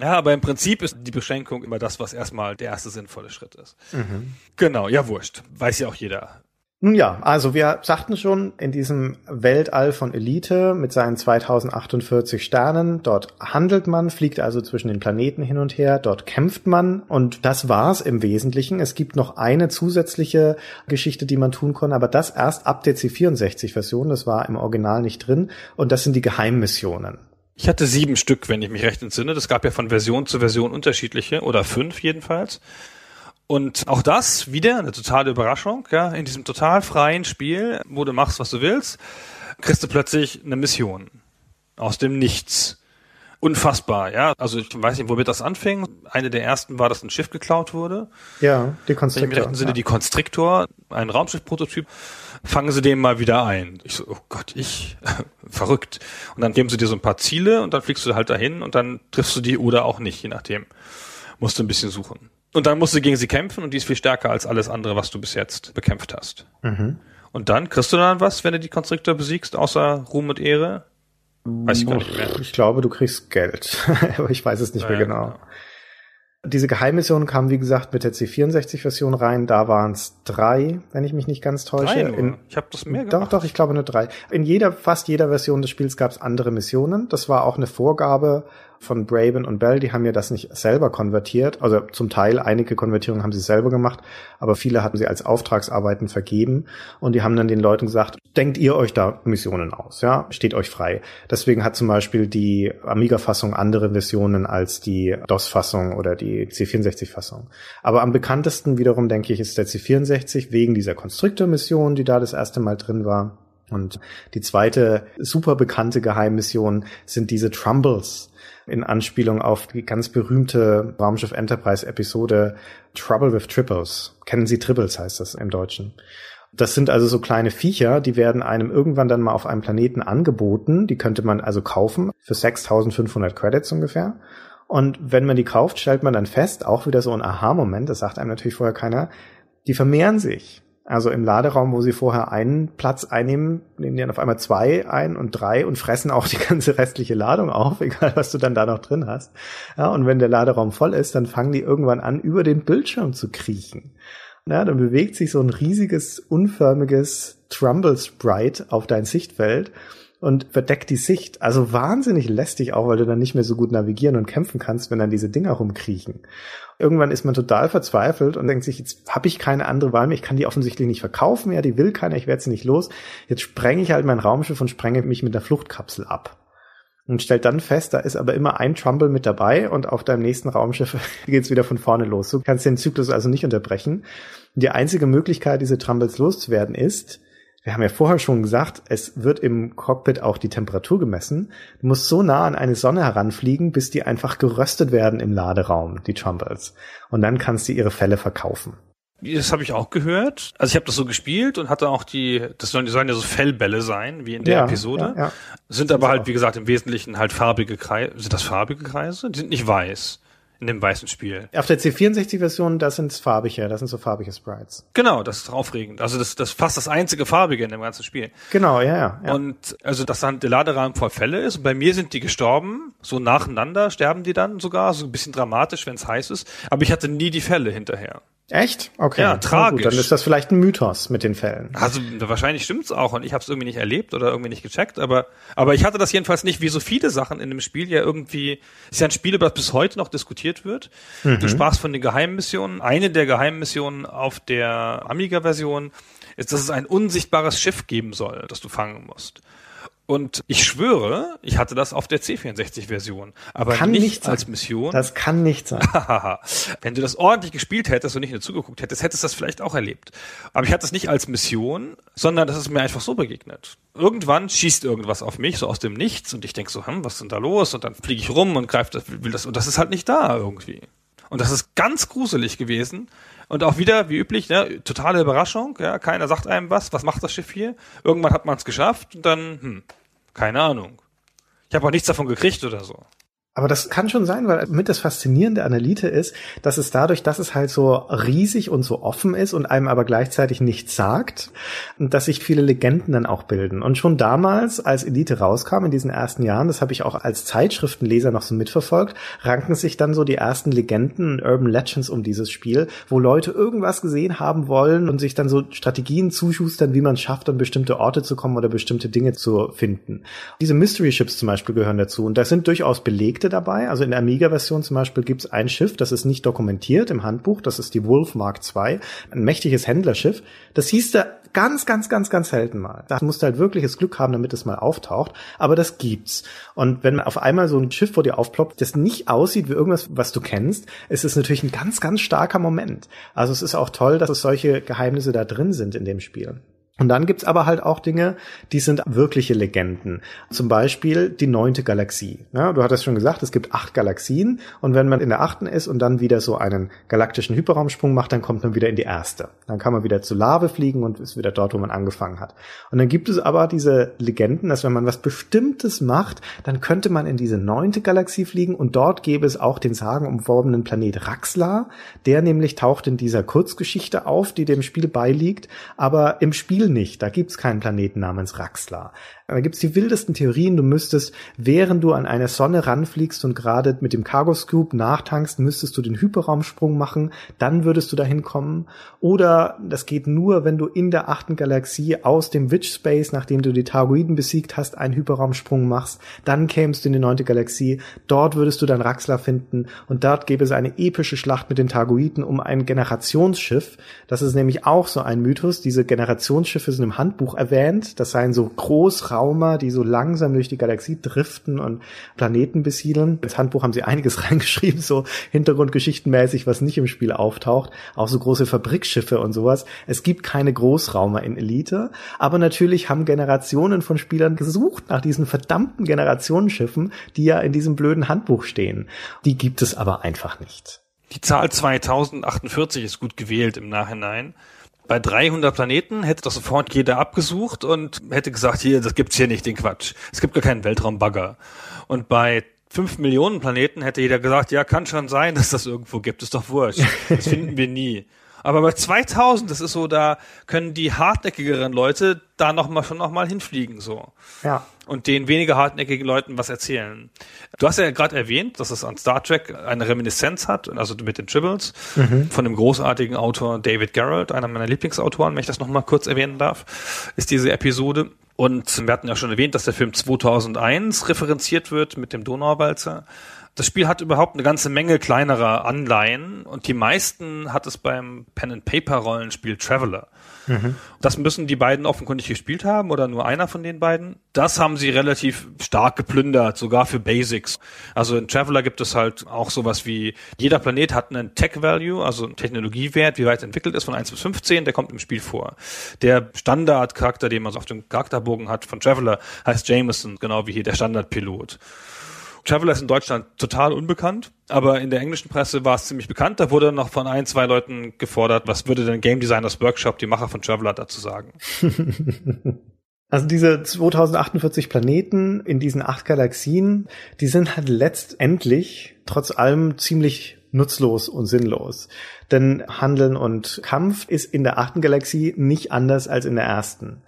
Ja, aber im Prinzip ist die Beschränkung immer das, was erstmal der erste sinnvolle Schritt ist. Mhm. Genau, ja, wurscht. Weiß ja auch jeder. Nun ja, also wir sagten schon, in diesem Weltall von Elite mit seinen 2048 Sternen, dort handelt man, fliegt also zwischen den Planeten hin und her, dort kämpft man und das war's im Wesentlichen. Es gibt noch eine zusätzliche Geschichte, die man tun kann, aber das erst ab der C64-Version, das war im Original nicht drin und das sind die Geheimmissionen. Ich hatte sieben Stück, wenn ich mich recht entsinne. Das gab ja von Version zu Version unterschiedliche oder fünf jedenfalls. Und auch das wieder eine totale Überraschung, ja, in diesem total freien Spiel, wo du machst, was du willst, kriegst du plötzlich eine Mission. Aus dem Nichts. Unfassbar, ja. Also ich weiß nicht, womit das anfing. Eine der ersten war, dass ein Schiff geklaut wurde. Ja, die Constrictor. Im rechten Sinne ja. die Constrictor, ein Raumschiff-Prototyp. Fangen sie den mal wieder ein. Ich so, oh Gott, ich, verrückt. Und dann geben sie dir so ein paar Ziele und dann fliegst du halt dahin und dann triffst du die oder auch nicht, je nachdem. Musst du ein bisschen suchen. Und dann musst du gegen sie kämpfen und die ist viel stärker als alles andere, was du bis jetzt bekämpft hast. Mhm. Und dann kriegst du dann was, wenn du die Konstruktor besiegst, außer Ruhm und Ehre? Weiß ich gar nicht mehr. Ich glaube, du kriegst Geld. Aber ich weiß es nicht ja, mehr genau. genau. Diese Geheimmission kam, wie gesagt, mit der C64-Version rein. Da waren es drei, wenn ich mich nicht ganz täusche. Drei In, ich habe das mehr gemacht. Doch, doch, ich glaube nur drei. In jeder, fast jeder Version des Spiels gab es andere Missionen. Das war auch eine Vorgabe von Braben und Bell, die haben ja das nicht selber konvertiert. Also zum Teil, einige Konvertierungen haben sie selber gemacht, aber viele hatten sie als Auftragsarbeiten vergeben. Und die haben dann den Leuten gesagt, denkt ihr euch da Missionen aus, ja, steht euch frei. Deswegen hat zum Beispiel die Amiga-Fassung andere Versionen als die DOS-Fassung oder die C64-Fassung. Aber am bekanntesten wiederum, denke ich, ist der C64 wegen dieser Konstruktor-Mission, die da das erste Mal drin war. Und die zweite super bekannte Geheimmission sind diese Trumbles in Anspielung auf die ganz berühmte Raumschiff Enterprise Episode Trouble with Triples. Kennen Sie Triples heißt das im Deutschen. Das sind also so kleine Viecher, die werden einem irgendwann dann mal auf einem Planeten angeboten. Die könnte man also kaufen für 6500 Credits ungefähr. Und wenn man die kauft, stellt man dann fest, auch wieder so ein Aha-Moment, das sagt einem natürlich vorher keiner, die vermehren sich. Also im Laderaum, wo sie vorher einen Platz einnehmen, nehmen die dann auf einmal zwei ein und drei und fressen auch die ganze restliche Ladung auf, egal was du dann da noch drin hast. Ja, und wenn der Laderaum voll ist, dann fangen die irgendwann an, über den Bildschirm zu kriechen. Ja, dann bewegt sich so ein riesiges, unförmiges Trumble Sprite auf dein Sichtfeld und verdeckt die Sicht. Also wahnsinnig lästig auch, weil du dann nicht mehr so gut navigieren und kämpfen kannst, wenn dann diese Dinger rumkriechen. Irgendwann ist man total verzweifelt und denkt sich, jetzt habe ich keine andere Wahl mehr, ich kann die offensichtlich nicht verkaufen, ja, die will keiner, ich werde sie nicht los. Jetzt sprenge ich halt mein Raumschiff und sprenge mich mit der Fluchtkapsel ab. Und stellt dann fest, da ist aber immer ein Trumble mit dabei und auf deinem nächsten Raumschiff geht's wieder von vorne los. Du kannst den Zyklus also nicht unterbrechen. Die einzige Möglichkeit, diese Trumbles loszuwerden, ist, wir haben ja vorher schon gesagt, es wird im Cockpit auch die Temperatur gemessen. Du musst so nah an eine Sonne heranfliegen, bis die einfach geröstet werden im Laderaum, die Trumbles. Und dann kannst du ihre Fälle verkaufen. Das habe ich auch gehört. Also ich habe das so gespielt und hatte auch die, das sollen, die sollen ja so Fellbälle sein, wie in der ja, Episode. Ja, ja. Sind aber halt, wie gesagt, im Wesentlichen halt farbige Kreise. Sind das farbige Kreise? Die sind nicht weiß in dem weißen Spiel. Auf der C64-Version, da sind farbige, das sind so farbige Sprites. Genau, das ist aufregend. Also das, das ist fast das einzige farbige in dem ganzen Spiel. Genau, ja, ja. ja. Und also, dass dann der Laderahmen voll Fälle ist. Und bei mir sind die gestorben, so nacheinander sterben die dann sogar, so ein bisschen dramatisch, wenn es heiß ist. Aber ich hatte nie die Fälle hinterher. Echt? Okay. Ja, tragisch. Gut, dann ist das vielleicht ein Mythos mit den Fällen. Also wahrscheinlich stimmt's auch und ich habe es irgendwie nicht erlebt oder irgendwie nicht gecheckt, aber aber ich hatte das jedenfalls nicht, wie so viele Sachen in dem Spiel ja irgendwie ist ja ein Spiel, über das bis heute noch diskutiert wird. Mhm. Du sprachst von den Geheimmissionen. Eine der Geheimmissionen auf der Amiga-Version ist, dass es ein unsichtbares Schiff geben soll, das du fangen musst. Und ich schwöre, ich hatte das auf der C64-Version, aber kann nicht, nicht als Mission. Das kann nicht sein. Wenn du das ordentlich gespielt hättest und nicht nur zugeguckt hättest, hättest du das vielleicht auch erlebt. Aber ich hatte es nicht als Mission, sondern das ist mir einfach so begegnet. Irgendwann schießt irgendwas auf mich, so aus dem Nichts, und ich denk so, hm, was ist denn da los? Und dann fliege ich rum und greife das, will das, und das ist halt nicht da irgendwie. Und das ist ganz gruselig gewesen. Und auch wieder, wie üblich, ne, totale Überraschung. Ja, keiner sagt einem was. Was macht das Schiff hier? Irgendwann hat man es geschafft und dann, hm, keine Ahnung. Ich habe auch nichts davon gekriegt oder so. Aber das kann schon sein, weil mit das Faszinierende an Elite ist, dass es dadurch, dass es halt so riesig und so offen ist und einem aber gleichzeitig nichts sagt, dass sich viele Legenden dann auch bilden. Und schon damals, als Elite rauskam in diesen ersten Jahren, das habe ich auch als Zeitschriftenleser noch so mitverfolgt, ranken sich dann so die ersten Legenden Urban Legends um dieses Spiel, wo Leute irgendwas gesehen haben wollen und sich dann so Strategien zuschustern, wie man es schafft, an bestimmte Orte zu kommen oder bestimmte Dinge zu finden. Diese Mystery Ships zum Beispiel gehören dazu und das sind durchaus belegte Objekte dabei. Also in der Amiga-Version zum Beispiel gibt es ein Schiff, das ist nicht dokumentiert im Handbuch. Das ist die Wolf Mark II, ein mächtiges Händlerschiff. Das hieß da ganz, ganz, ganz, ganz selten mal. Da musst du halt wirkliches Glück haben, damit es mal auftaucht. Aber das gibt's. Und wenn auf einmal so ein Schiff vor dir aufploppt, das nicht aussieht wie irgendwas, was du kennst, ist es natürlich ein ganz, ganz starker Moment. Also es ist auch toll, dass es solche Geheimnisse da drin sind in dem Spiel. Und dann gibt's aber halt auch Dinge, die sind wirkliche Legenden. Zum Beispiel die neunte Galaxie. Ja, du hattest schon gesagt, es gibt acht Galaxien und wenn man in der achten ist und dann wieder so einen galaktischen Hyperraumsprung macht, dann kommt man wieder in die erste. Dann kann man wieder zu Lave fliegen und ist wieder dort, wo man angefangen hat. Und dann gibt es aber diese Legenden, dass wenn man was Bestimmtes macht, dann könnte man in diese neunte Galaxie fliegen und dort gäbe es auch den sagenumworbenen Planet Raxla. Der nämlich taucht in dieser Kurzgeschichte auf, die dem Spiel beiliegt, aber im Spiel nicht. Da gibt's keinen Planeten namens Raxla. Da gibt's die wildesten Theorien. Du müsstest, während du an eine Sonne ranfliegst und gerade mit dem Cargo Scoop nachtankst, müsstest du den Hyperraumsprung machen. Dann würdest du dahin kommen. Oder das geht nur, wenn du in der achten Galaxie aus dem Witch Space, nachdem du die Targoiden besiegt hast, einen Hyperraumsprung machst. Dann kämst du in die neunte Galaxie. Dort würdest du dann Raxler finden. Und dort gäbe es eine epische Schlacht mit den Targoiden um ein Generationsschiff. Das ist nämlich auch so ein Mythos. Diese Generationsschiffe sind im Handbuch erwähnt. Das seien so Großraumer, die so langsam durch die Galaxie driften und Planeten besiedeln. Ins Handbuch haben sie einiges reingeschrieben, so Hintergrundgeschichtenmäßig, was nicht im Spiel auftaucht. Auch so große Fabrikschiffe und sowas. Es gibt keine Großraumer in Elite, aber natürlich haben Generationen von Spielern gesucht nach diesen verdammten Generationsschiffen, die ja in diesem blöden Handbuch stehen. Die gibt es aber einfach nicht. Die Zahl 2048 ist gut gewählt im Nachhinein. Bei 300 Planeten hätte das sofort jeder abgesucht und hätte gesagt, hier, das gibt's hier nicht, den Quatsch. Es gibt gar keinen Weltraumbagger. Und bei 5 Millionen Planeten hätte jeder gesagt, ja, kann schon sein, dass das irgendwo gibt, ist doch wurscht. Das finden wir nie. Aber bei 2000, das ist so, da können die hartnäckigeren Leute da noch mal schon noch mal hinfliegen so. Ja. Und den weniger hartnäckigen Leuten was erzählen. Du hast ja gerade erwähnt, dass es an Star Trek eine Reminiszenz hat, also mit den Tribbles, mhm. von dem großartigen Autor David Garrett, einer meiner Lieblingsautoren, wenn ich das noch mal kurz erwähnen darf, ist diese Episode. Und wir hatten ja schon erwähnt, dass der Film 2001 referenziert wird mit dem Donauwalzer. Das Spiel hat überhaupt eine ganze Menge kleinerer Anleihen und die meisten hat es beim Pen-and-Paper-Rollenspiel Traveler. Mhm. Das müssen die beiden offenkundig gespielt haben oder nur einer von den beiden. Das haben sie relativ stark geplündert, sogar für Basics. Also in Traveler gibt es halt auch sowas wie, jeder Planet hat einen Tech-Value, also einen Technologiewert, wie weit entwickelt ist, von 1 bis 15, der kommt im Spiel vor. Der Standardcharakter, den man so auf dem Charakterbogen hat von Traveler, heißt Jameson, genau wie hier der Standardpilot. Traveler ist in Deutschland total unbekannt, aber in der englischen Presse war es ziemlich bekannt. Da wurde noch von ein, zwei Leuten gefordert, was würde denn Game Designers Workshop, die Macher von Traveler, dazu sagen? Also diese 2048 Planeten in diesen acht Galaxien, die sind halt letztendlich trotz allem ziemlich nutzlos und sinnlos. Denn Handeln und Kampf ist in der achten Galaxie nicht anders als in der ersten.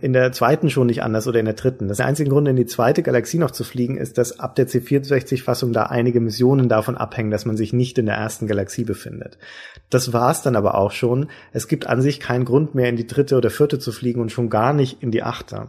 In der zweiten schon nicht anders oder in der dritten. Das einzige Grund, in die zweite Galaxie noch zu fliegen, ist, dass ab der C64-Fassung da einige Missionen davon abhängen, dass man sich nicht in der ersten Galaxie befindet. Das war's dann aber auch schon. Es gibt an sich keinen Grund mehr, in die dritte oder vierte zu fliegen und schon gar nicht in die achte.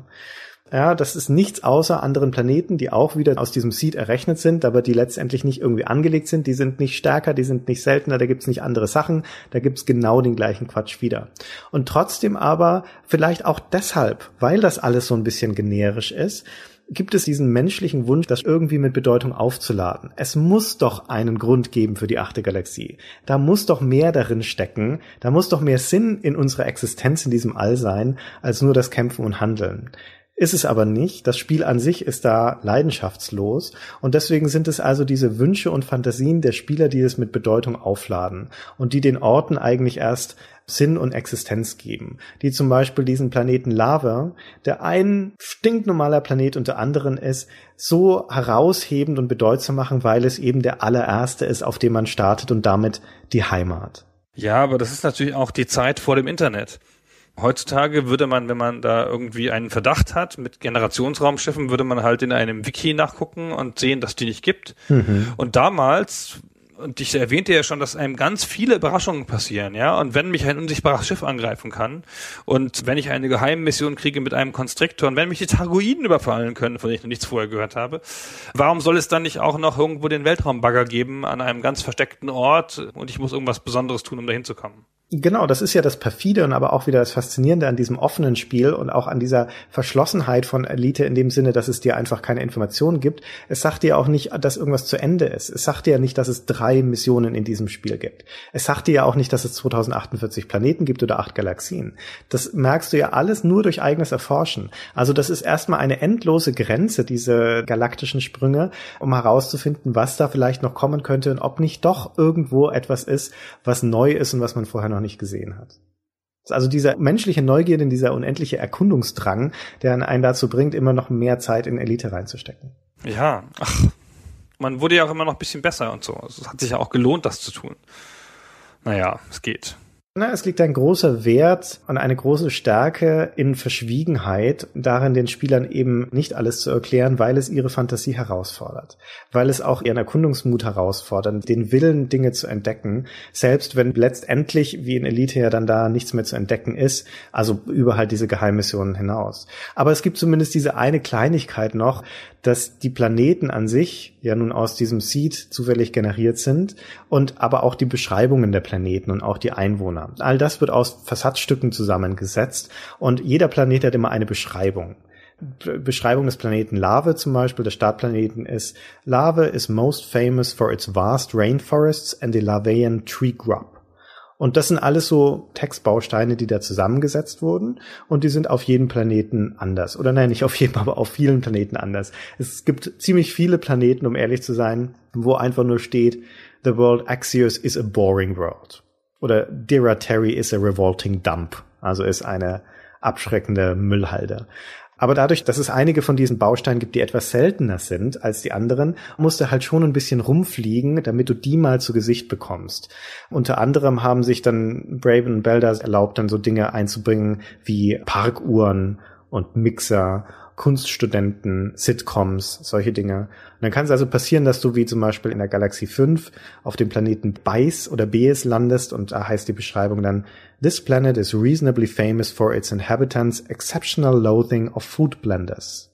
Ja, das ist nichts außer anderen Planeten, die auch wieder aus diesem Seed errechnet sind, aber die letztendlich nicht irgendwie angelegt sind. Die sind nicht stärker, die sind nicht seltener, da gibt's nicht andere Sachen, da gibt's genau den gleichen Quatsch wieder. Und trotzdem aber, vielleicht auch deshalb, weil das alles so ein bisschen generisch ist, gibt es diesen menschlichen Wunsch, das irgendwie mit Bedeutung aufzuladen. Es muss doch einen Grund geben für die achte Galaxie. Da muss doch mehr darin stecken, da muss doch mehr Sinn in unserer Existenz in diesem All sein, als nur das Kämpfen und Handeln. Ist es aber nicht. Das Spiel an sich ist da leidenschaftslos und deswegen sind es also diese Wünsche und Fantasien der Spieler, die es mit Bedeutung aufladen und die den Orten eigentlich erst Sinn und Existenz geben. Die zum Beispiel diesen Planeten Lava, der ein stinknormaler Planet unter anderem ist, so heraushebend und bedeutsam machen, weil es eben der allererste ist, auf dem man startet und damit die Heimat. Ja, aber das ist natürlich auch die Zeit vor dem Internet. Heutzutage würde man, wenn man da irgendwie einen Verdacht hat mit Generationsraumschiffen, würde man halt in einem Wiki nachgucken und sehen, dass die nicht gibt. Mhm. Und damals und ich erwähnte ja schon, dass einem ganz viele Überraschungen passieren, ja. Und wenn mich ein unsichtbares Schiff angreifen kann und wenn ich eine Geheimmission kriege mit einem Konstriktor und wenn mich die Targoiden überfallen können, von denen ich noch nichts vorher gehört habe, warum soll es dann nicht auch noch irgendwo den Weltraumbagger geben an einem ganz versteckten Ort und ich muss irgendwas Besonderes tun, um dahin zu kommen? Genau, das ist ja das perfide und aber auch wieder das Faszinierende an diesem offenen Spiel und auch an dieser Verschlossenheit von Elite in dem Sinne, dass es dir einfach keine Informationen gibt. Es sagt dir auch nicht, dass irgendwas zu Ende ist. Es sagt dir ja nicht, dass es drei Missionen in diesem Spiel gibt. Es sagt dir ja auch nicht, dass es 2048 Planeten gibt oder acht Galaxien. Das merkst du ja alles nur durch eigenes Erforschen. Also das ist erstmal eine endlose Grenze, diese galaktischen Sprünge, um herauszufinden, was da vielleicht noch kommen könnte und ob nicht doch irgendwo etwas ist, was neu ist und was man vorher noch nicht gesehen hat. Also dieser menschliche Neugierde, dieser unendliche Erkundungsdrang, der einen dazu bringt, immer noch mehr Zeit in Elite reinzustecken. Ja, ach, man wurde ja auch immer noch ein bisschen besser und so. Also es hat sich ja auch gelohnt, das zu tun. Naja, es geht. Na, es liegt ein großer Wert und eine große Stärke in Verschwiegenheit, darin den Spielern eben nicht alles zu erklären, weil es ihre Fantasie herausfordert, weil es auch ihren Erkundungsmut herausfordert, den Willen, Dinge zu entdecken, selbst wenn letztendlich, wie in Elite ja dann da nichts mehr zu entdecken ist, also über halt diese Geheimmissionen hinaus. Aber es gibt zumindest diese eine Kleinigkeit noch, dass die Planeten an sich ja nun aus diesem Seed zufällig generiert sind und aber auch die Beschreibungen der Planeten und auch die Einwohner. All das wird aus Versatzstücken zusammengesetzt und jeder Planet hat immer eine Beschreibung. Beschreibung des Planeten Lave zum Beispiel, des Startplaneten ist, Lave is most famous for its vast rainforests and the Lavean tree grub. Und das sind alles so Textbausteine, die da zusammengesetzt wurden und die sind auf jedem Planeten anders. Oder nein, nicht auf jedem, aber auf vielen Planeten anders. Es gibt ziemlich viele Planeten, um ehrlich zu sein, wo einfach nur steht, The world Axios is a boring world. Oder Dira Terry is a revolting dump. Also ist eine abschreckende Müllhalde. Aber dadurch, dass es einige von diesen Bausteinen gibt, die etwas seltener sind als die anderen, musst du halt schon ein bisschen rumfliegen, damit du die mal zu Gesicht bekommst. Unter anderem haben sich dann Braven und Belders erlaubt, dann so Dinge einzubringen wie Parkuhren und Mixer Kunststudenten, Sitcoms, solche Dinge. Und dann kann es also passieren, dass du wie zum Beispiel in der Galaxie 5 auf dem Planeten Beis oder Beis landest und da heißt die Beschreibung dann This planet is reasonably famous for its inhabitants' exceptional loathing of food blenders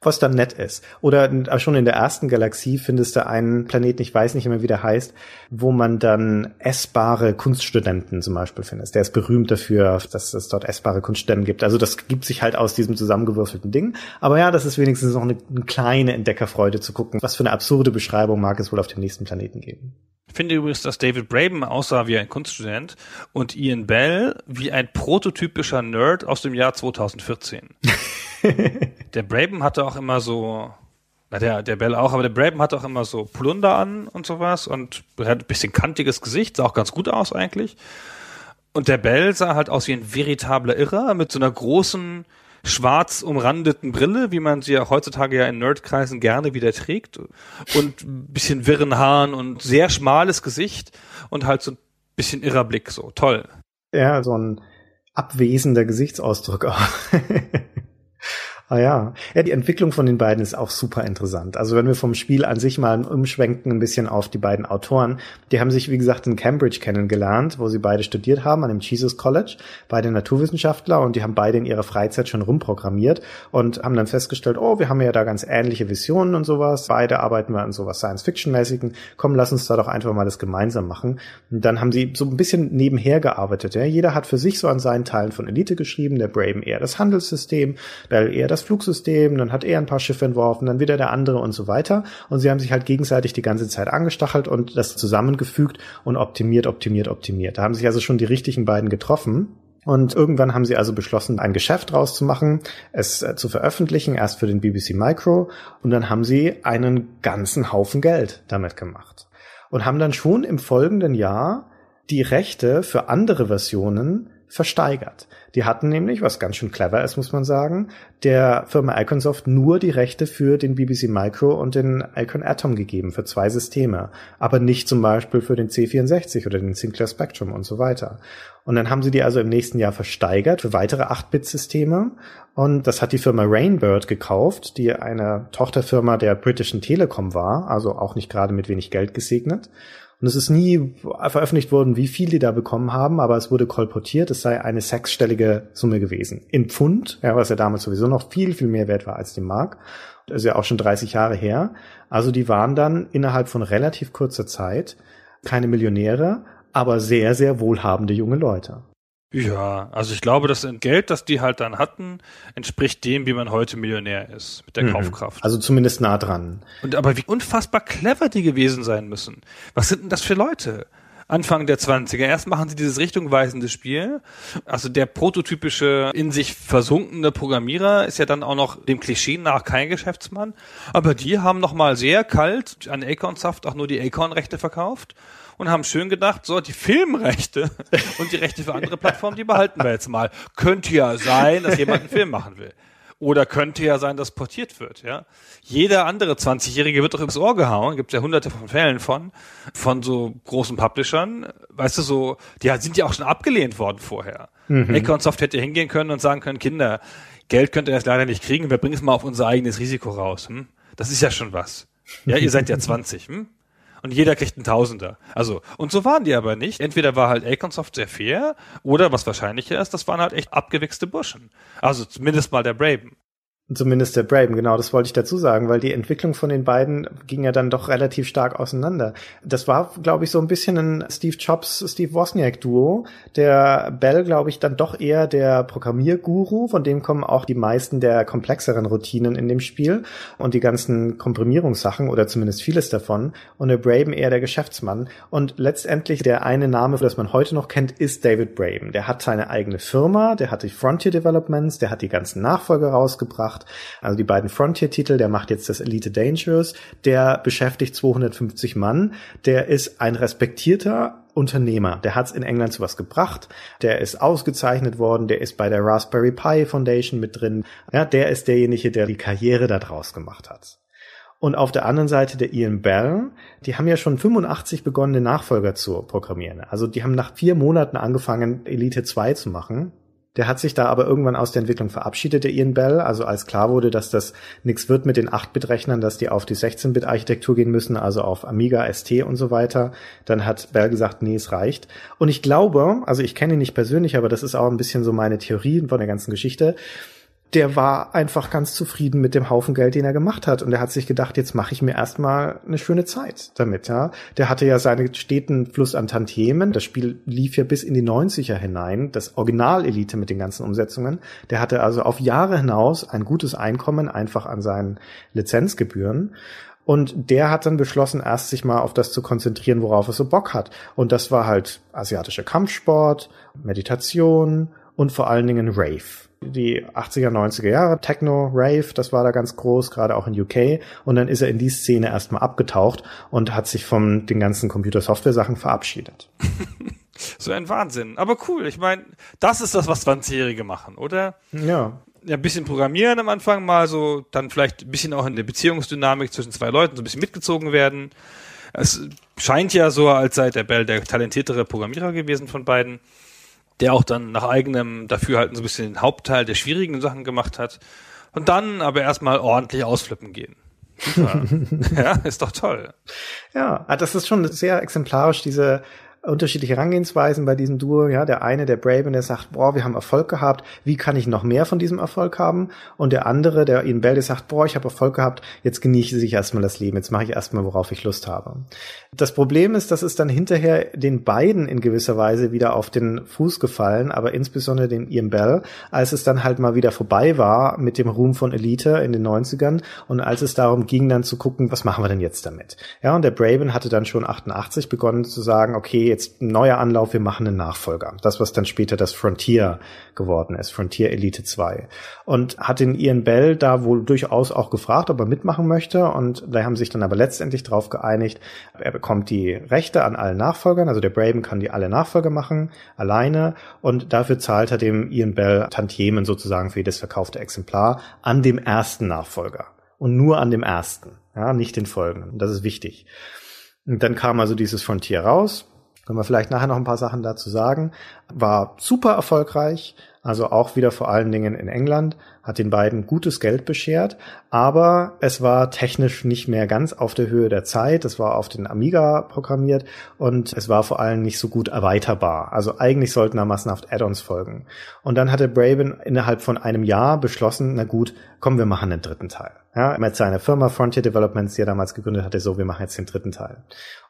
was dann nett ist. Oder schon in der ersten Galaxie findest du einen Planeten, ich weiß nicht immer, wie der heißt, wo man dann essbare Kunststudenten zum Beispiel findest. Der ist berühmt dafür, dass es dort essbare Kunststudenten gibt. Also das gibt sich halt aus diesem zusammengewürfelten Ding. Aber ja, das ist wenigstens noch eine kleine Entdeckerfreude zu gucken, was für eine absurde Beschreibung mag es wohl auf dem nächsten Planeten geben. Ich finde übrigens, dass David Braben aussah wie ein Kunststudent und Ian Bell wie ein prototypischer Nerd aus dem Jahr 2014. der Braben hatte auch immer so, na der, der Bell auch, aber der Braben hatte auch immer so Plunder an und sowas und hat ein bisschen kantiges Gesicht, sah auch ganz gut aus eigentlich. Und der Bell sah halt aus wie ein veritabler Irrer mit so einer großen, schwarz umrandeten Brille, wie man sie ja heutzutage ja in Nerdkreisen gerne wieder trägt. Und ein bisschen wirren Haaren und sehr schmales Gesicht und halt so ein bisschen irrer Blick, so toll. Ja, so ein abwesender Gesichtsausdruck auch. Ah ja. Ja, die Entwicklung von den beiden ist auch super interessant. Also wenn wir vom Spiel an sich mal umschwenken ein bisschen auf die beiden Autoren, die haben sich, wie gesagt, in Cambridge kennengelernt, wo sie beide studiert haben, an dem Jesus College, beide Naturwissenschaftler und die haben beide in ihrer Freizeit schon rumprogrammiert und haben dann festgestellt, oh, wir haben ja da ganz ähnliche Visionen und sowas. Beide arbeiten wir an sowas Science-Fiction-mäßigen. Komm, lass uns da doch einfach mal das gemeinsam machen. Und dann haben sie so ein bisschen nebenher gearbeitet. Ja. Jeder hat für sich so an seinen Teilen von Elite geschrieben, der Braben eher das Handelssystem, Bell eher das das Flugsystem, dann hat er ein paar Schiffe entworfen, dann wieder der andere und so weiter. Und sie haben sich halt gegenseitig die ganze Zeit angestachelt und das zusammengefügt und optimiert, optimiert, optimiert. Da haben sich also schon die richtigen beiden getroffen. Und irgendwann haben sie also beschlossen, ein Geschäft rauszumachen, es äh, zu veröffentlichen, erst für den BBC Micro. Und dann haben sie einen ganzen Haufen Geld damit gemacht. Und haben dann schon im folgenden Jahr die Rechte für andere Versionen versteigert. Die hatten nämlich, was ganz schön clever ist, muss man sagen, der Firma Iconsoft nur die Rechte für den BBC Micro und den Icon Atom gegeben, für zwei Systeme, aber nicht zum Beispiel für den C64 oder den Sinclair Spectrum und so weiter. Und dann haben sie die also im nächsten Jahr versteigert für weitere 8-Bit-Systeme. Und das hat die Firma Rainbird gekauft, die eine Tochterfirma der britischen Telekom war, also auch nicht gerade mit wenig Geld gesegnet. Und es ist nie veröffentlicht worden, wie viel die da bekommen haben, aber es wurde kolportiert, es sei eine sechsstellige Summe gewesen. In Pfund, ja, was ja damals sowieso noch viel, viel mehr wert war als die Mark. Das ist ja auch schon 30 Jahre her. Also die waren dann innerhalb von relativ kurzer Zeit keine Millionäre, aber sehr, sehr wohlhabende junge Leute. Ja, also ich glaube, das Geld, das die halt dann hatten, entspricht dem, wie man heute Millionär ist, mit der mhm. Kaufkraft. Also zumindest nah dran. Und aber wie unfassbar clever die gewesen sein müssen. Was sind denn das für Leute? Anfang der 20er. Erst machen sie dieses richtungweisende Spiel. Also der prototypische, in sich versunkene Programmierer ist ja dann auch noch dem Klischee nach kein Geschäftsmann. Aber die haben nochmal sehr kalt an Acorn-Saft auch nur die Acorn-Rechte verkauft und haben schön gedacht, so, die Filmrechte und die Rechte für andere Plattformen, die behalten wir jetzt mal. Könnte ja sein, dass jemand einen Film machen will. Oder könnte ja sein, dass portiert wird, ja. Jeder andere 20-Jährige wird doch ins Ohr gehauen, gibt ja hunderte von Fällen von, von so großen Publishern. Weißt du, so, die sind ja auch schon abgelehnt worden vorher. Mhm. Acornsoft hätte hingehen können und sagen können, Kinder, Geld könnt ihr jetzt leider nicht kriegen, wir bringen es mal auf unser eigenes Risiko raus. Hm? Das ist ja schon was. Ja, ihr seid ja 20, hm? Und jeder kriegt einen Tausender. Also, und so waren die aber nicht. Entweder war halt Aconsoft sehr fair, oder was wahrscheinlicher ist, das waren halt echt abgewichste Burschen. Also zumindest mal der Braben. Zumindest der Braben, genau, das wollte ich dazu sagen, weil die Entwicklung von den beiden ging ja dann doch relativ stark auseinander. Das war, glaube ich, so ein bisschen ein Steve Jobs, Steve Wozniak Duo. Der Bell, glaube ich, dann doch eher der Programmierguru, von dem kommen auch die meisten der komplexeren Routinen in dem Spiel und die ganzen Komprimierungssachen oder zumindest vieles davon. Und der Braben eher der Geschäftsmann. Und letztendlich der eine Name, das man heute noch kennt, ist David Braben. Der hat seine eigene Firma, der hat die Frontier Developments, der hat die ganzen Nachfolger rausgebracht macht. Also die beiden Frontier-Titel, der macht jetzt das Elite Dangerous, der beschäftigt 250 Mann, der ist ein respektierter Unternehmer. Der hat es in England zu was gebracht. Der ist ausgezeichnet worden. Der ist bei der Raspberry Pi Foundation mit drin. Ja, der ist derjenige, der die Karriere da draus gemacht hat. Und auf der anderen Seite der Ian Bell, die haben ja schon 85 begonnen, den Nachfolger zu programmieren. Also die haben nach vier Monaten angefangen, Elite 2 zu machen. Der hat sich da aber irgendwann aus der Entwicklung verabschiedet, der Ian Bell. Also als klar wurde, dass das nichts wird mit den 8-Bit-Rechnern, dass die auf die 16-Bit-Architektur gehen müssen, also auf Amiga, ST und so weiter. Dann hat Bell gesagt, nee, es reicht. Und ich glaube, also ich kenne ihn nicht persönlich, aber das ist auch ein bisschen so meine Theorie von der ganzen Geschichte der war einfach ganz zufrieden mit dem Haufen Geld, den er gemacht hat. Und er hat sich gedacht, jetzt mache ich mir erstmal eine schöne Zeit damit, ja. Der hatte ja seinen steten Fluss an Tantiemen. Das Spiel lief ja bis in die 90er hinein. Das Original-Elite mit den ganzen Umsetzungen. Der hatte also auf Jahre hinaus ein gutes Einkommen einfach an seinen Lizenzgebühren. Und der hat dann beschlossen, erst sich mal auf das zu konzentrieren, worauf er so Bock hat. Und das war halt asiatischer Kampfsport, Meditation und vor allen Dingen Rave die 80er, 90er Jahre, Techno, Rave, das war da ganz groß, gerade auch in UK. Und dann ist er in die Szene erstmal abgetaucht und hat sich von den ganzen Computer-Software-Sachen verabschiedet. so ein Wahnsinn. Aber cool, ich meine, das ist das, was 20-Jährige machen, oder? Ja. Ja, ein bisschen programmieren am Anfang mal so, dann vielleicht ein bisschen auch in der Beziehungsdynamik zwischen zwei Leuten so ein bisschen mitgezogen werden. Es scheint ja so, als sei der Bell der talentiertere Programmierer gewesen von beiden der auch dann nach eigenem Dafürhalten so ein bisschen den Hauptteil der schwierigen Sachen gemacht hat. Und dann aber erstmal ordentlich ausflippen gehen. ja, ist doch toll. Ja, ah, das ist schon sehr exemplarisch, diese unterschiedliche Herangehensweisen bei diesem Duo. Ja, der eine, der Braven, der sagt, boah, wir haben Erfolg gehabt, wie kann ich noch mehr von diesem Erfolg haben? Und der andere, der Ian Bell, der sagt, boah, ich habe Erfolg gehabt, jetzt genieße ich erstmal das Leben, jetzt mache ich erstmal, worauf ich Lust habe. Das Problem ist, dass es dann hinterher den beiden in gewisser Weise wieder auf den Fuß gefallen, aber insbesondere den Ian Bell, als es dann halt mal wieder vorbei war mit dem Ruhm von Elite in den 90ern und als es darum ging, dann zu gucken, was machen wir denn jetzt damit? Ja, und der Braven hatte dann schon 88 begonnen zu sagen, okay, jetzt ein neuer Anlauf, wir machen einen Nachfolger. Das, was dann später das Frontier geworden ist, Frontier Elite 2. Und hat den Ian Bell da wohl durchaus auch gefragt, ob er mitmachen möchte. Und da haben sich dann aber letztendlich darauf geeinigt, er bekommt die Rechte an allen Nachfolgern, also der Braven kann die alle Nachfolger machen, alleine. Und dafür zahlt er dem Ian Bell Tantiemen sozusagen für jedes verkaufte Exemplar an dem ersten Nachfolger. Und nur an dem ersten, ja, nicht den folgenden. Das ist wichtig. Und dann kam also dieses Frontier raus können wir vielleicht nachher noch ein paar Sachen dazu sagen. War super erfolgreich, also auch wieder vor allen Dingen in England, hat den beiden gutes Geld beschert, aber es war technisch nicht mehr ganz auf der Höhe der Zeit. Es war auf den Amiga programmiert und es war vor allem nicht so gut erweiterbar. Also eigentlich sollten da massenhaft Add-ons folgen. Und dann hatte Braben innerhalb von einem Jahr beschlossen, na gut, komm, wir machen den dritten Teil. Ja, mit seiner Firma Frontier Developments, die er damals gegründet hatte, so, wir machen jetzt den dritten Teil.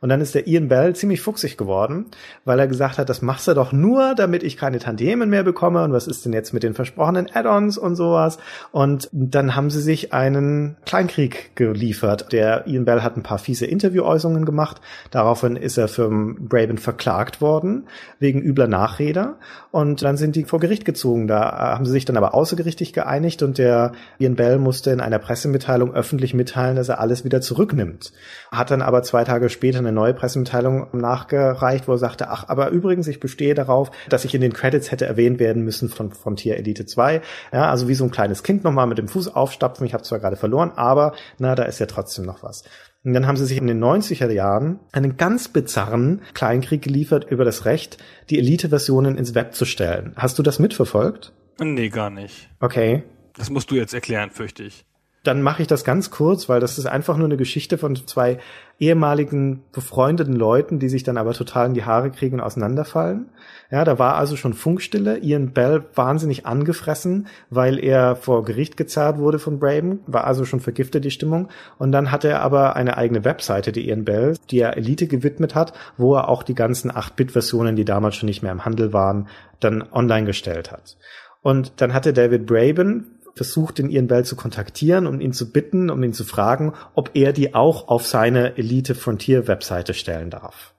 Und dann ist der Ian Bell ziemlich fuchsig geworden, weil er gesagt hat, das machst du doch nur, damit ich keine Tantiemen mehr bekomme und was ist denn jetzt mit den versprochenen Add-ons und sowas. Und dann haben sie sich einen Kleinkrieg geliefert. Der Ian Bell hat ein paar fiese Interviewäußerungen gemacht. Daraufhin ist er für Braben verklagt worden, wegen übler Nachrede. Und dann sind die vor Gericht gezogen. Da haben sie sich dann aber außergerichtlich geeinigt und der Ian Bell musste in einer Pressemitteilung öffentlich mitteilen, dass er alles wieder zurücknimmt. Hat dann aber zwei Tage später eine neue Pressemitteilung nachgereicht, wo er sagte, ach, aber übrigens, ich bestehe darauf, dass ich in den Credits hätte erwähnt werden müssen von Frontier Elite 2. Ja, also wie so ein kleines Kind nochmal mit dem Fuß aufstapfen. Ich habe zwar gerade verloren, aber na, da ist ja trotzdem noch was. Und dann haben sie sich in den 90er Jahren einen ganz bizarren Kleinkrieg geliefert über das Recht, die Elite-Versionen ins Web zu stellen. Hast du das mitverfolgt? Nee, gar nicht. Okay. Das musst du jetzt erklären, fürchte ich dann mache ich das ganz kurz, weil das ist einfach nur eine Geschichte von zwei ehemaligen befreundeten Leuten, die sich dann aber total in die Haare kriegen und auseinanderfallen. Ja, da war also schon Funkstille. Ian Bell wahnsinnig angefressen, weil er vor Gericht gezerrt wurde von Braben, war also schon vergiftet die Stimmung. Und dann hat er aber eine eigene Webseite, die Ian Bell, die er Elite gewidmet hat, wo er auch die ganzen 8-Bit-Versionen, die damals schon nicht mehr im Handel waren, dann online gestellt hat. Und dann hatte David Braben versucht, den Ian Bell zu kontaktieren, um ihn zu bitten, um ihn zu fragen, ob er die auch auf seine Elite Frontier Webseite stellen darf.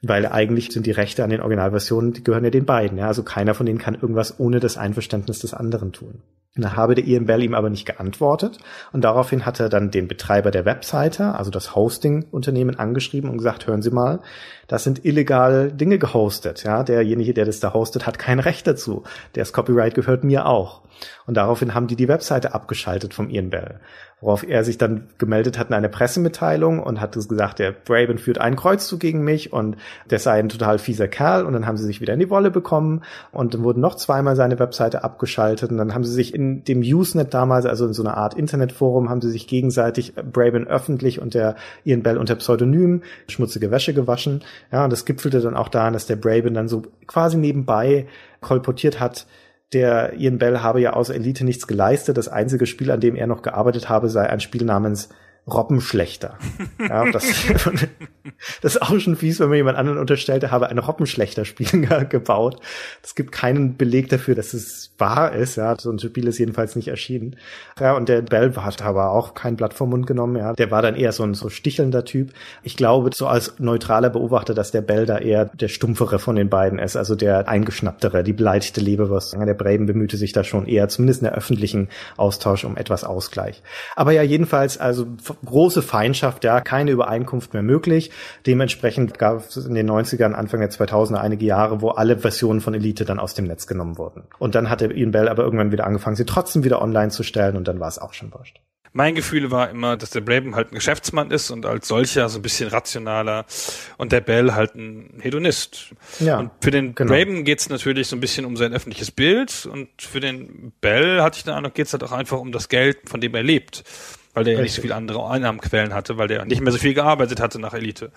Weil eigentlich sind die Rechte an den Originalversionen, die gehören ja den beiden. Ja? Also keiner von denen kann irgendwas ohne das Einverständnis des anderen tun. Da habe der Ian Bell ihm aber nicht geantwortet und daraufhin hat er dann den Betreiber der Webseite, also das Hosting-Unternehmen, angeschrieben und gesagt, hören Sie mal, das sind illegale Dinge gehostet. Ja, derjenige, der das da hostet, hat kein Recht dazu. Das Copyright gehört mir auch. Und daraufhin haben die die Webseite abgeschaltet vom Ian Bell. Worauf er sich dann gemeldet hat in einer Pressemitteilung und hat gesagt, der Braben führt einen Kreuzzug gegen mich und der sei ein total fieser Kerl. Und dann haben sie sich wieder in die Wolle bekommen und dann wurden noch zweimal seine Webseite abgeschaltet und dann haben sie sich dem Usenet damals, also in so einer Art Internetforum, haben sie sich gegenseitig Braben öffentlich und der Ian Bell unter Pseudonym schmutzige Wäsche gewaschen. Ja, und das gipfelte dann auch daran, dass der Braben dann so quasi nebenbei kolportiert hat, der Ian Bell habe ja außer Elite nichts geleistet. Das einzige Spiel, an dem er noch gearbeitet habe, sei ein Spiel namens Robbenschlechter. Ja, das, das ist auch schon fies, wenn man jemand anderen unterstellt, er habe ein Robbenschlechter-Spiel gebaut. Es gibt keinen Beleg dafür, dass es wahr ist. Ja, so ein Spiel ist jedenfalls nicht erschienen. Ja, und der Bell hat aber auch kein Blatt vom Mund genommen. Ja, der war dann eher so ein so stichelnder Typ. Ich glaube, so als neutraler Beobachter, dass der Bell da eher der stumpfere von den beiden ist, also der eingeschnapptere, die beleidigte Leberwurst. Der Braben bemühte sich da schon eher, zumindest in der öffentlichen Austausch, um etwas Ausgleich. Aber ja, jedenfalls, also große Feindschaft, ja, keine Übereinkunft mehr möglich. Dementsprechend gab es in den 90ern, Anfang der 2000er einige Jahre, wo alle Versionen von Elite dann aus dem Netz genommen wurden. Und dann hatte Ian Bell aber irgendwann wieder angefangen, sie trotzdem wieder online zu stellen und dann war es auch schon wurscht. Mein Gefühl war immer, dass der Braben halt ein Geschäftsmann ist und als solcher so ein bisschen rationaler und der Bell halt ein Hedonist. Ja, und für den genau. Braben geht's natürlich so ein bisschen um sein öffentliches Bild und für den Bell hatte ich den Eindruck, geht's halt auch einfach um das Geld, von dem er lebt weil der ja nicht so viele andere Einnahmenquellen hatte, weil der nicht mehr so viel gearbeitet hatte nach Elite.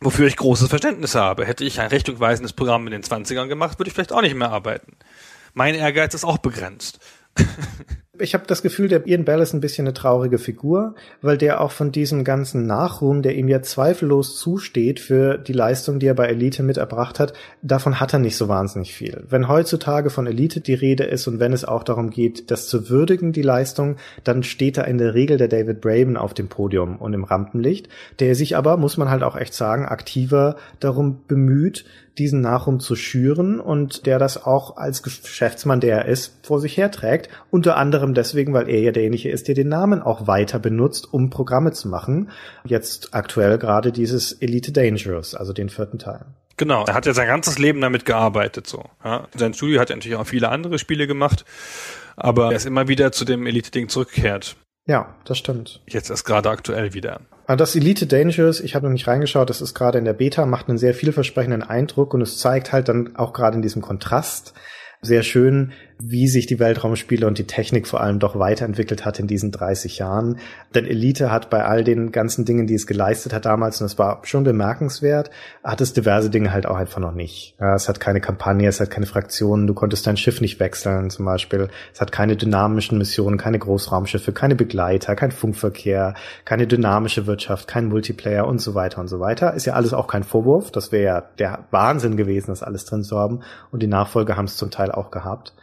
Wofür ich großes Verständnis habe. Hätte ich ein richtungweisendes Programm in den 20ern gemacht, würde ich vielleicht auch nicht mehr arbeiten. Mein Ehrgeiz ist auch begrenzt. ich habe das Gefühl, der Ian Bell ist ein bisschen eine traurige Figur, weil der auch von diesem ganzen Nachruhm, der ihm ja zweifellos zusteht für die Leistung, die er bei Elite mit erbracht hat, davon hat er nicht so wahnsinnig viel. Wenn heutzutage von Elite die Rede ist und wenn es auch darum geht, das zu würdigen, die Leistung, dann steht da in der Regel der David Braben auf dem Podium und im Rampenlicht, der sich aber, muss man halt auch echt sagen, aktiver darum bemüht, diesen Nachruhm zu schüren und der das auch als Geschäftsmann, der er ist, vor sich herträgt. Unter anderem deswegen, weil er ja derjenige ist, der den Namen auch weiter benutzt, um Programme zu machen. Jetzt aktuell gerade dieses Elite Dangerous, also den vierten Teil. Genau, er hat ja sein ganzes Leben damit gearbeitet, so. Ja. Sein Studio hat ja natürlich auch viele andere Spiele gemacht, aber er ist immer wieder zu dem Elite-Ding zurückgekehrt. Ja, das stimmt. Jetzt erst gerade aktuell wieder. Also das Elite Dangerous, ich habe noch nicht reingeschaut, das ist gerade in der Beta, macht einen sehr vielversprechenden Eindruck und es zeigt halt dann auch gerade in diesem Kontrast sehr schön, wie sich die Weltraumspiele und die Technik vor allem doch weiterentwickelt hat in diesen 30 Jahren. Denn Elite hat bei all den ganzen Dingen, die es geleistet hat damals, und das war schon bemerkenswert, hat es diverse Dinge halt auch einfach noch nicht. Es hat keine Kampagne, es hat keine Fraktionen, du konntest dein Schiff nicht wechseln zum Beispiel. Es hat keine dynamischen Missionen, keine Großraumschiffe, keine Begleiter, kein Funkverkehr, keine dynamische Wirtschaft, kein Multiplayer und so weiter und so weiter. Ist ja alles auch kein Vorwurf. Das wäre ja der Wahnsinn gewesen, das alles drin zu haben. Und die Nachfolger haben es zum Teil auch gehabt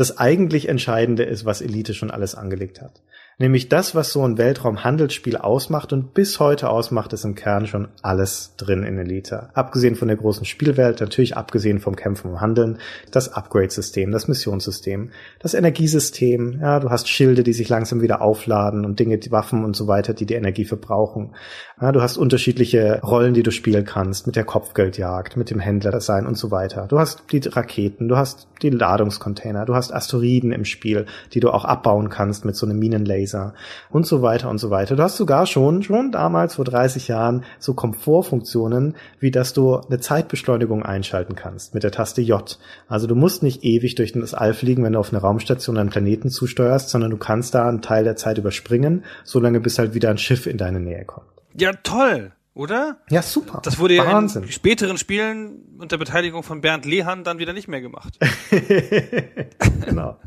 das eigentlich Entscheidende ist, was Elite schon alles angelegt hat. Nämlich das, was so ein Weltraumhandelsspiel ausmacht und bis heute ausmacht, ist im Kern schon alles drin in Elite. Abgesehen von der großen Spielwelt, natürlich abgesehen vom Kämpfen und Handeln, das Upgrade-System, das Missionssystem, das Energiesystem, ja, du hast Schilde, die sich langsam wieder aufladen und Dinge, die Waffen und so weiter, die die Energie verbrauchen. Ja, du hast unterschiedliche Rollen, die du spielen kannst, mit der Kopfgeldjagd, mit dem Händler sein und so weiter. Du hast die Raketen, du hast die Ladungscontainer, du hast Asteroiden im Spiel, die du auch abbauen kannst mit so einem Minenlaser Laser und so weiter und so weiter. Du hast sogar schon, schon damals vor 30 Jahren so Komfortfunktionen, wie dass du eine Zeitbeschleunigung einschalten kannst mit der Taste J. Also du musst nicht ewig durch das All fliegen, wenn du auf eine Raumstation einen Planeten zusteuerst, sondern du kannst da einen Teil der Zeit überspringen, solange bis halt wieder ein Schiff in deine Nähe kommt. Ja, toll oder? Ja, super. Das wurde ja in späteren Spielen unter Beteiligung von Bernd Lehan dann wieder nicht mehr gemacht. genau.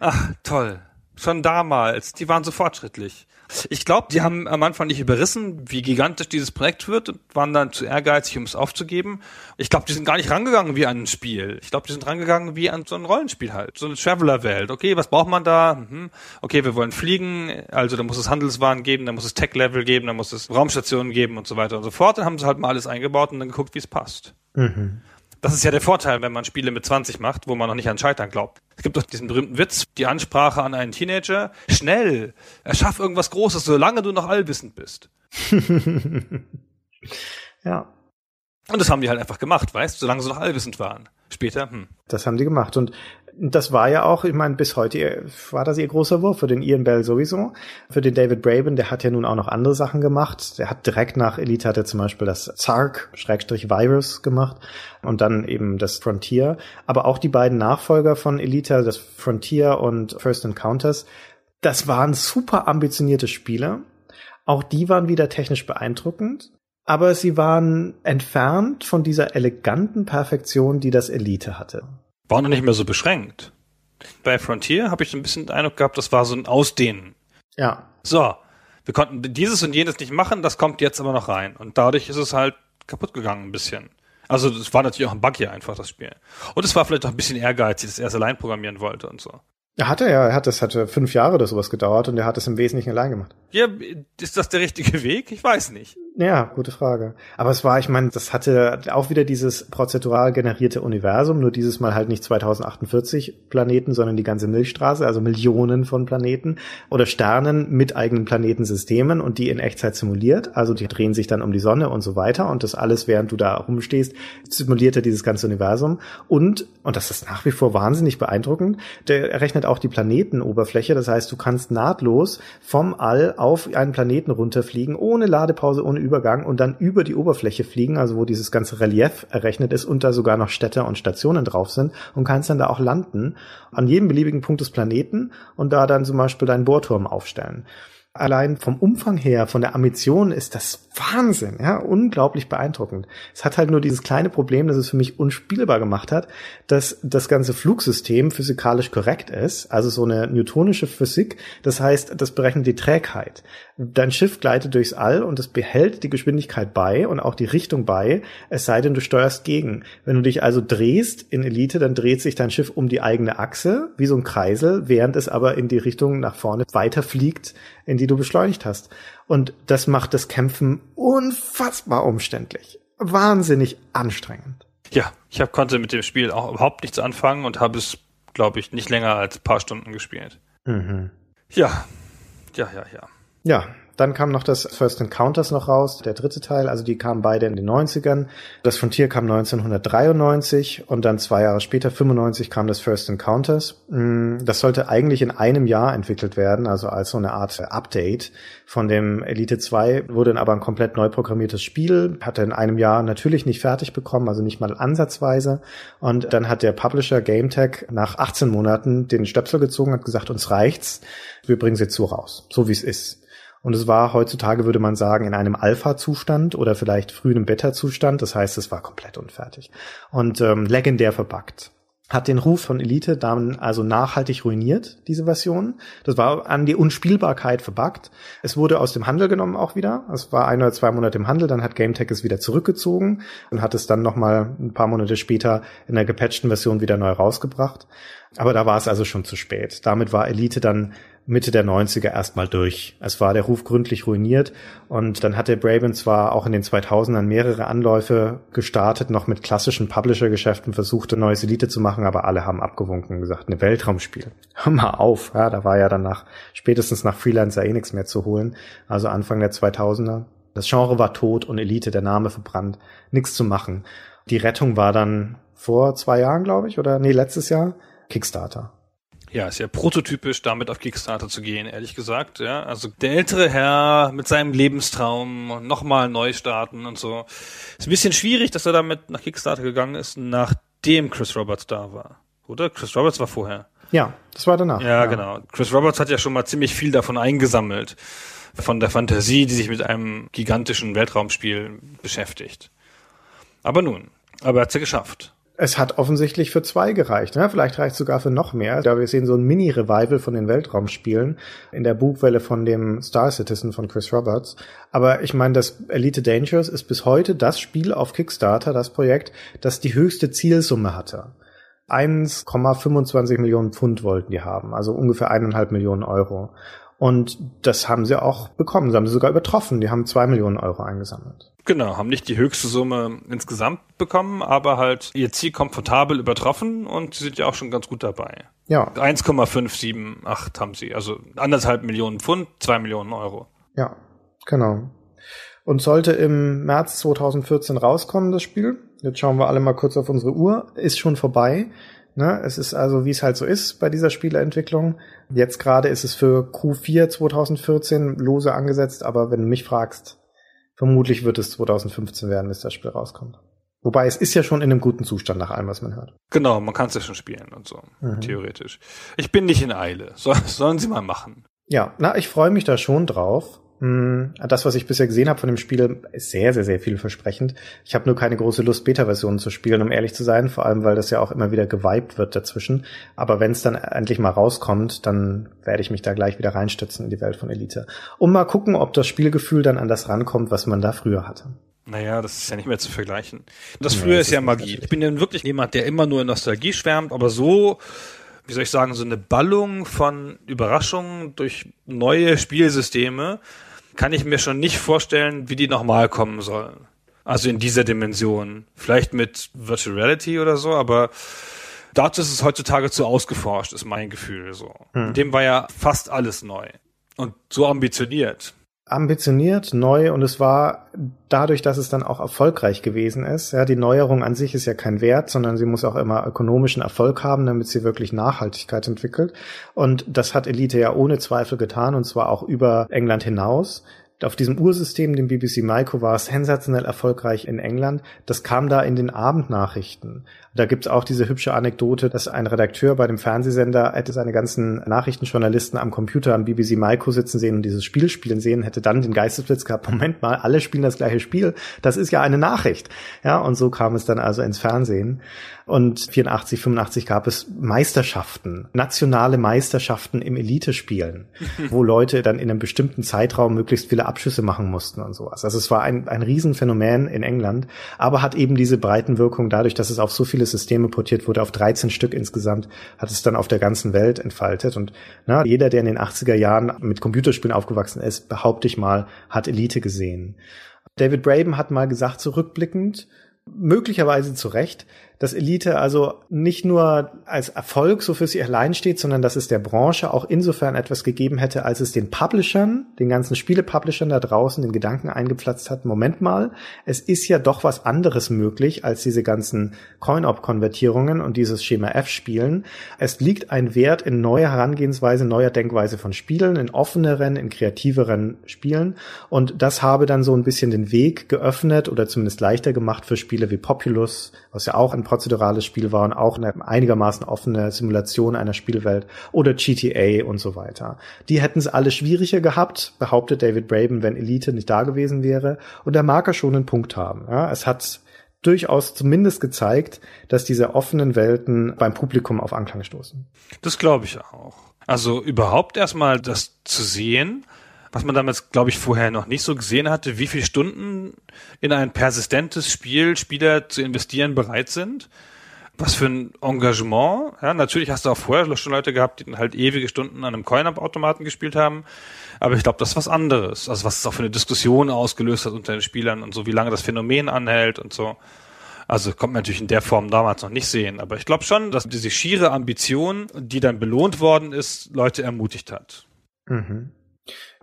Ach, toll. Schon damals. Die waren so fortschrittlich. Ich glaube, die haben am Anfang nicht überrissen, wie gigantisch dieses Projekt wird und waren dann zu ehrgeizig, um es aufzugeben. Ich glaube, die sind gar nicht rangegangen wie an ein Spiel. Ich glaube, die sind rangegangen wie an so ein Rollenspiel halt. So eine Traveler-Welt. Okay, was braucht man da? Hm. Okay, wir wollen fliegen. Also da muss es Handelswaren geben, da muss es Tech-Level geben, da muss es Raumstationen geben und so weiter und so fort. Dann haben sie halt mal alles eingebaut und dann geguckt, wie es passt. Mhm. Das ist ja der Vorteil, wenn man Spiele mit 20 macht, wo man noch nicht an Scheitern glaubt. Es gibt doch diesen berühmten Witz, die Ansprache an einen Teenager. Schnell, erschaff irgendwas Großes, solange du noch allwissend bist. ja. Und das haben die halt einfach gemacht, weißt, solange sie noch allwissend waren. Später, hm. Das haben die gemacht. Und das war ja auch, ich meine, bis heute war das ihr großer Wurf für den Ian Bell sowieso. Für den David Braben, der hat ja nun auch noch andere Sachen gemacht. Der hat direkt nach Elite hat er zum Beispiel das Zark, Schrägstrich Virus gemacht und dann eben das Frontier. Aber auch die beiden Nachfolger von Elite, das Frontier und First Encounters, das waren super ambitionierte Spiele. Auch die waren wieder technisch beeindruckend aber sie waren entfernt von dieser eleganten Perfektion, die das Elite hatte. War noch nicht mehr so beschränkt. Bei Frontier habe ich so ein bisschen den Eindruck gehabt, das war so ein Ausdehnen. Ja. So, wir konnten dieses und jenes nicht machen, das kommt jetzt aber noch rein. Und dadurch ist es halt kaputt gegangen ein bisschen. Also das war natürlich auch ein Bug hier einfach, das Spiel. Und es war vielleicht auch ein bisschen ehrgeizig, dass er es allein programmieren wollte und so. Er hatte ja, er hat das hatte fünf Jahre oder sowas gedauert und er hat es im Wesentlichen allein gemacht. Ja, ist das der richtige Weg? Ich weiß nicht. Ja, gute Frage. Aber es war, ich meine, das hatte auch wieder dieses prozedural generierte Universum, nur dieses Mal halt nicht 2048 Planeten, sondern die ganze Milchstraße, also Millionen von Planeten oder Sternen mit eigenen Planetensystemen und die in Echtzeit simuliert. Also die drehen sich dann um die Sonne und so weiter und das alles, während du da rumstehst, simuliert er dieses ganze Universum und, und das ist nach wie vor wahnsinnig beeindruckend, der errechnet auch die Planetenoberfläche. Das heißt, du kannst nahtlos vom All auf einen Planeten runterfliegen, ohne Ladepause, ohne Übergang und dann über die Oberfläche fliegen, also wo dieses ganze Relief errechnet ist und da sogar noch Städte und Stationen drauf sind und kannst dann da auch landen an jedem beliebigen Punkt des Planeten und da dann zum Beispiel deinen Bohrturm aufstellen. Allein vom Umfang her, von der Ambition ist das Wahnsinn, ja, unglaublich beeindruckend. Es hat halt nur dieses kleine Problem, das es für mich unspielbar gemacht hat, dass das ganze Flugsystem physikalisch korrekt ist, also so eine newtonische Physik, das heißt, das berechnet die Trägheit. Dein Schiff gleitet durchs All und es behält die Geschwindigkeit bei und auch die Richtung bei, es sei denn, du steuerst gegen. Wenn du dich also drehst in Elite, dann dreht sich dein Schiff um die eigene Achse, wie so ein Kreisel, während es aber in die Richtung nach vorne weiterfliegt, in die du beschleunigt hast. Und das macht das Kämpfen unfassbar umständlich. Wahnsinnig anstrengend. Ja, ich hab, konnte mit dem Spiel auch überhaupt nichts anfangen und habe es, glaube ich, nicht länger als paar Stunden gespielt. Mhm. Ja, ja, ja, ja. Ja, dann kam noch das First Encounters noch raus, der dritte Teil, also die kamen beide in den 90ern. Das Frontier kam 1993 und dann zwei Jahre später, 95, kam das First Encounters. Mm, das sollte eigentlich in einem Jahr entwickelt werden, also als so eine Art Update von dem Elite 2, wurde dann aber ein komplett neu programmiertes Spiel, hatte in einem Jahr natürlich nicht fertig bekommen, also nicht mal ansatzweise. Und dann hat der Publisher GameTech nach 18 Monaten den Stöpsel gezogen, hat gesagt, uns reicht's, wir bringen jetzt so raus, so wie es ist. Und es war heutzutage, würde man sagen, in einem Alpha-Zustand oder vielleicht frühen Beta-Zustand. Das heißt, es war komplett unfertig. Und ähm, legendär verbuggt. Hat den Ruf von Elite dann also nachhaltig ruiniert, diese Version. Das war an die Unspielbarkeit verbuggt. Es wurde aus dem Handel genommen auch wieder. Es war ein oder zwei Monate im Handel, dann hat GameTech es wieder zurückgezogen und hat es dann nochmal ein paar Monate später in der gepatchten Version wieder neu rausgebracht. Aber da war es also schon zu spät. Damit war Elite dann Mitte der 90er erstmal durch. Es war der Ruf gründlich ruiniert und dann hatte Braben zwar auch in den 2000ern mehrere Anläufe gestartet, noch mit klassischen Publisher-Geschäften versuchte, neues Elite zu machen, aber alle haben abgewunken und gesagt, eine Weltraumspiel. Hör mal auf. Ja, da war ja dann nach, spätestens nach Freelancer eh nichts mehr zu holen. Also Anfang der 2000er. Das Genre war tot und Elite, der Name verbrannt. Nichts zu machen. Die Rettung war dann vor zwei Jahren, glaube ich, oder nee, letztes Jahr, Kickstarter. Ja, ist ja prototypisch, damit auf Kickstarter zu gehen, ehrlich gesagt. Ja, also der ältere Herr mit seinem Lebenstraum nochmal neu starten und so. Ist ein bisschen schwierig, dass er damit nach Kickstarter gegangen ist, nachdem Chris Roberts da war. Oder? Chris Roberts war vorher. Ja, das war danach. Ja, ja, genau. Chris Roberts hat ja schon mal ziemlich viel davon eingesammelt. Von der Fantasie, die sich mit einem gigantischen Weltraumspiel beschäftigt. Aber nun, aber er hat's ja geschafft es hat offensichtlich für zwei gereicht. Ne? Vielleicht reicht es sogar für noch mehr. Da wir sehen so ein Mini-Revival von den Weltraumspielen in der Bugwelle von dem Star Citizen von Chris Roberts. Aber ich meine, das Elite Dangerous ist bis heute das Spiel auf Kickstarter, das Projekt, das die höchste Zielsumme hatte. 1,25 Millionen Pfund wollten die haben, also ungefähr eineinhalb Millionen Euro. Und das haben sie auch bekommen. Sie haben sie sogar übertroffen. Die haben zwei Millionen Euro eingesammelt. Genau, haben nicht die höchste Summe insgesamt bekommen, aber halt ihr Ziel komfortabel übertroffen und sie sind ja auch schon ganz gut dabei. Ja. 1,578 haben sie, also anderthalb Millionen Pfund, zwei Millionen Euro. Ja, genau. Und sollte im März 2014 rauskommen, das Spiel. Jetzt schauen wir alle mal kurz auf unsere Uhr. Ist schon vorbei. Ne? Es ist also, wie es halt so ist bei dieser Spieleentwicklung. Jetzt gerade ist es für Q4 2014 lose angesetzt, aber wenn du mich fragst, vermutlich wird es 2015 werden, bis das Spiel rauskommt. Wobei es ist ja schon in einem guten Zustand nach allem, was man hört. Genau, man kann es ja schon spielen und so, mhm. theoretisch. Ich bin nicht in Eile. So, sollen sie mal machen. Ja, na, ich freue mich da schon drauf. Hm, das, was ich bisher gesehen habe von dem Spiel, ist sehr, sehr, sehr vielversprechend. Ich habe nur keine große Lust, Beta-Versionen zu spielen, um ehrlich zu sein, vor allem, weil das ja auch immer wieder gewiped wird dazwischen. Aber wenn es dann endlich mal rauskommt, dann werde ich mich da gleich wieder reinstützen in die Welt von Elite. Um mal gucken, ob das Spielgefühl dann an das rankommt, was man da früher hatte. Naja, das ist ja nicht mehr zu vergleichen. Das früher ja, das ist ja Magie. Ich bin ja wirklich jemand, der immer nur in Nostalgie schwärmt, aber so wie soll ich sagen, so eine Ballung von Überraschungen durch neue Spielsysteme, kann ich mir schon nicht vorstellen, wie die nochmal kommen sollen. Also in dieser Dimension. Vielleicht mit Virtual Reality oder so, aber dazu ist es heutzutage zu ausgeforscht, ist mein Gefühl so. Hm. Dem war ja fast alles neu. Und so ambitioniert ambitioniert, neu und es war dadurch, dass es dann auch erfolgreich gewesen ist. Ja, die Neuerung an sich ist ja kein Wert, sondern sie muss auch immer ökonomischen Erfolg haben, damit sie wirklich Nachhaltigkeit entwickelt. Und das hat Elite ja ohne Zweifel getan und zwar auch über England hinaus auf diesem Ursystem, dem BBC Maiko, war sensationell erfolgreich in England. Das kam da in den Abendnachrichten. Da gibt's auch diese hübsche Anekdote, dass ein Redakteur bei dem Fernsehsender hätte seine ganzen Nachrichtenjournalisten am Computer am BBC Maiko sitzen sehen und dieses Spiel spielen sehen, hätte dann den Geistesblitz gehabt, Moment mal, alle spielen das gleiche Spiel. Das ist ja eine Nachricht. Ja, und so kam es dann also ins Fernsehen. Und 84, 85 gab es Meisterschaften, nationale Meisterschaften im Elitespielen, wo Leute dann in einem bestimmten Zeitraum möglichst viele Abschüsse machen mussten und sowas. Also es war ein, ein Riesenphänomen in England, aber hat eben diese Breitenwirkung dadurch, dass es auf so viele Systeme portiert wurde, auf 13 Stück insgesamt, hat es dann auf der ganzen Welt entfaltet. Und na, jeder, der in den 80er Jahren mit Computerspielen aufgewachsen ist, behaupte ich mal, hat Elite gesehen. David Braben hat mal gesagt, zurückblickend, möglicherweise zu Recht, dass Elite also nicht nur als Erfolg so für sich allein steht, sondern dass es der Branche auch insofern etwas gegeben hätte, als es den Publishern, den ganzen Spiele-Publishern da draußen den Gedanken eingepflanzt hat, Moment mal, es ist ja doch was anderes möglich als diese ganzen Coin-Op-Konvertierungen und dieses Schema F-Spielen. Es liegt ein Wert in neuer Herangehensweise, neuer Denkweise von Spielen, in offeneren, in kreativeren Spielen und das habe dann so ein bisschen den Weg geöffnet oder zumindest leichter gemacht für Spiele wie Populous, was ja auch ein prozedurales Spiel war und auch eine einigermaßen offene Simulation einer Spielwelt oder GTA und so weiter. Die hätten es alle schwieriger gehabt, behauptet David Braben, wenn Elite nicht da gewesen wäre. Und da mag er schon einen Punkt haben. Ja, es hat durchaus zumindest gezeigt, dass diese offenen Welten beim Publikum auf Anklang stoßen. Das glaube ich auch. Also überhaupt erstmal das zu sehen, was man damals, glaube ich, vorher noch nicht so gesehen hatte, wie viele Stunden in ein persistentes Spiel Spieler zu investieren bereit sind. was für ein Engagement. Ja, natürlich hast du auch vorher schon Leute gehabt, die dann halt ewige Stunden an einem Coin-Up-Automaten gespielt haben. Aber ich glaube, das ist was anderes. Also was es auch für eine Diskussion ausgelöst hat unter den Spielern und so, wie lange das Phänomen anhält und so. Also kommt man natürlich in der Form damals noch nicht sehen. Aber ich glaube schon, dass diese schiere Ambition, die dann belohnt worden ist, Leute ermutigt hat. Mhm.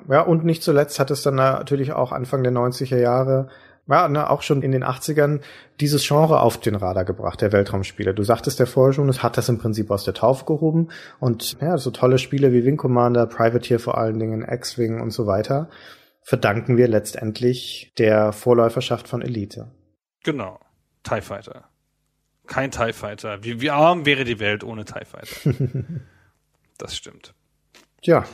Ja, und nicht zuletzt hat es dann natürlich auch Anfang der 90er Jahre ja, ne, auch schon in den 80ern dieses Genre auf den Radar gebracht, der Weltraumspiele. Du sagtest ja vorher schon, es hat das im Prinzip aus der Taufe gehoben und ja, so tolle Spiele wie Wing Commander, Privateer vor allen Dingen, X-Wing und so weiter verdanken wir letztendlich der Vorläuferschaft von Elite. Genau. TIE Fighter. Kein TIE Fighter. Wie, wie arm wäre die Welt ohne TIE Fighter? das stimmt. Ja,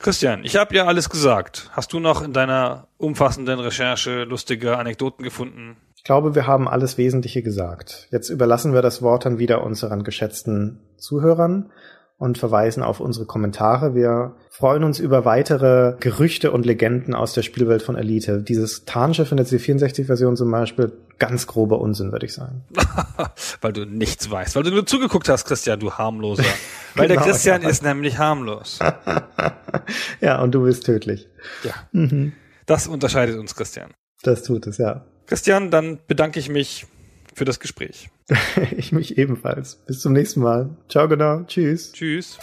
Christian, ich habe ja alles gesagt. Hast du noch in deiner umfassenden Recherche lustige Anekdoten gefunden? Ich glaube, wir haben alles Wesentliche gesagt. Jetzt überlassen wir das Wort dann wieder unseren geschätzten Zuhörern und verweisen auf unsere Kommentare. Wir freuen uns über weitere Gerüchte und Legenden aus der Spielwelt von Elite. Dieses Tarnschiff in der C64-Version zum Beispiel, ganz grober Unsinn, würde ich sagen. weil du nichts weißt, weil du nur zugeguckt hast, Christian, du harmloser. Weil genau, der Christian ja. ist nämlich harmlos. ja, und du bist tödlich. Ja. Mhm. Das unterscheidet uns, Christian. Das tut es, ja. Christian, dann bedanke ich mich für das Gespräch. ich mich ebenfalls. Bis zum nächsten Mal. Ciao, genau. Tschüss. Tschüss.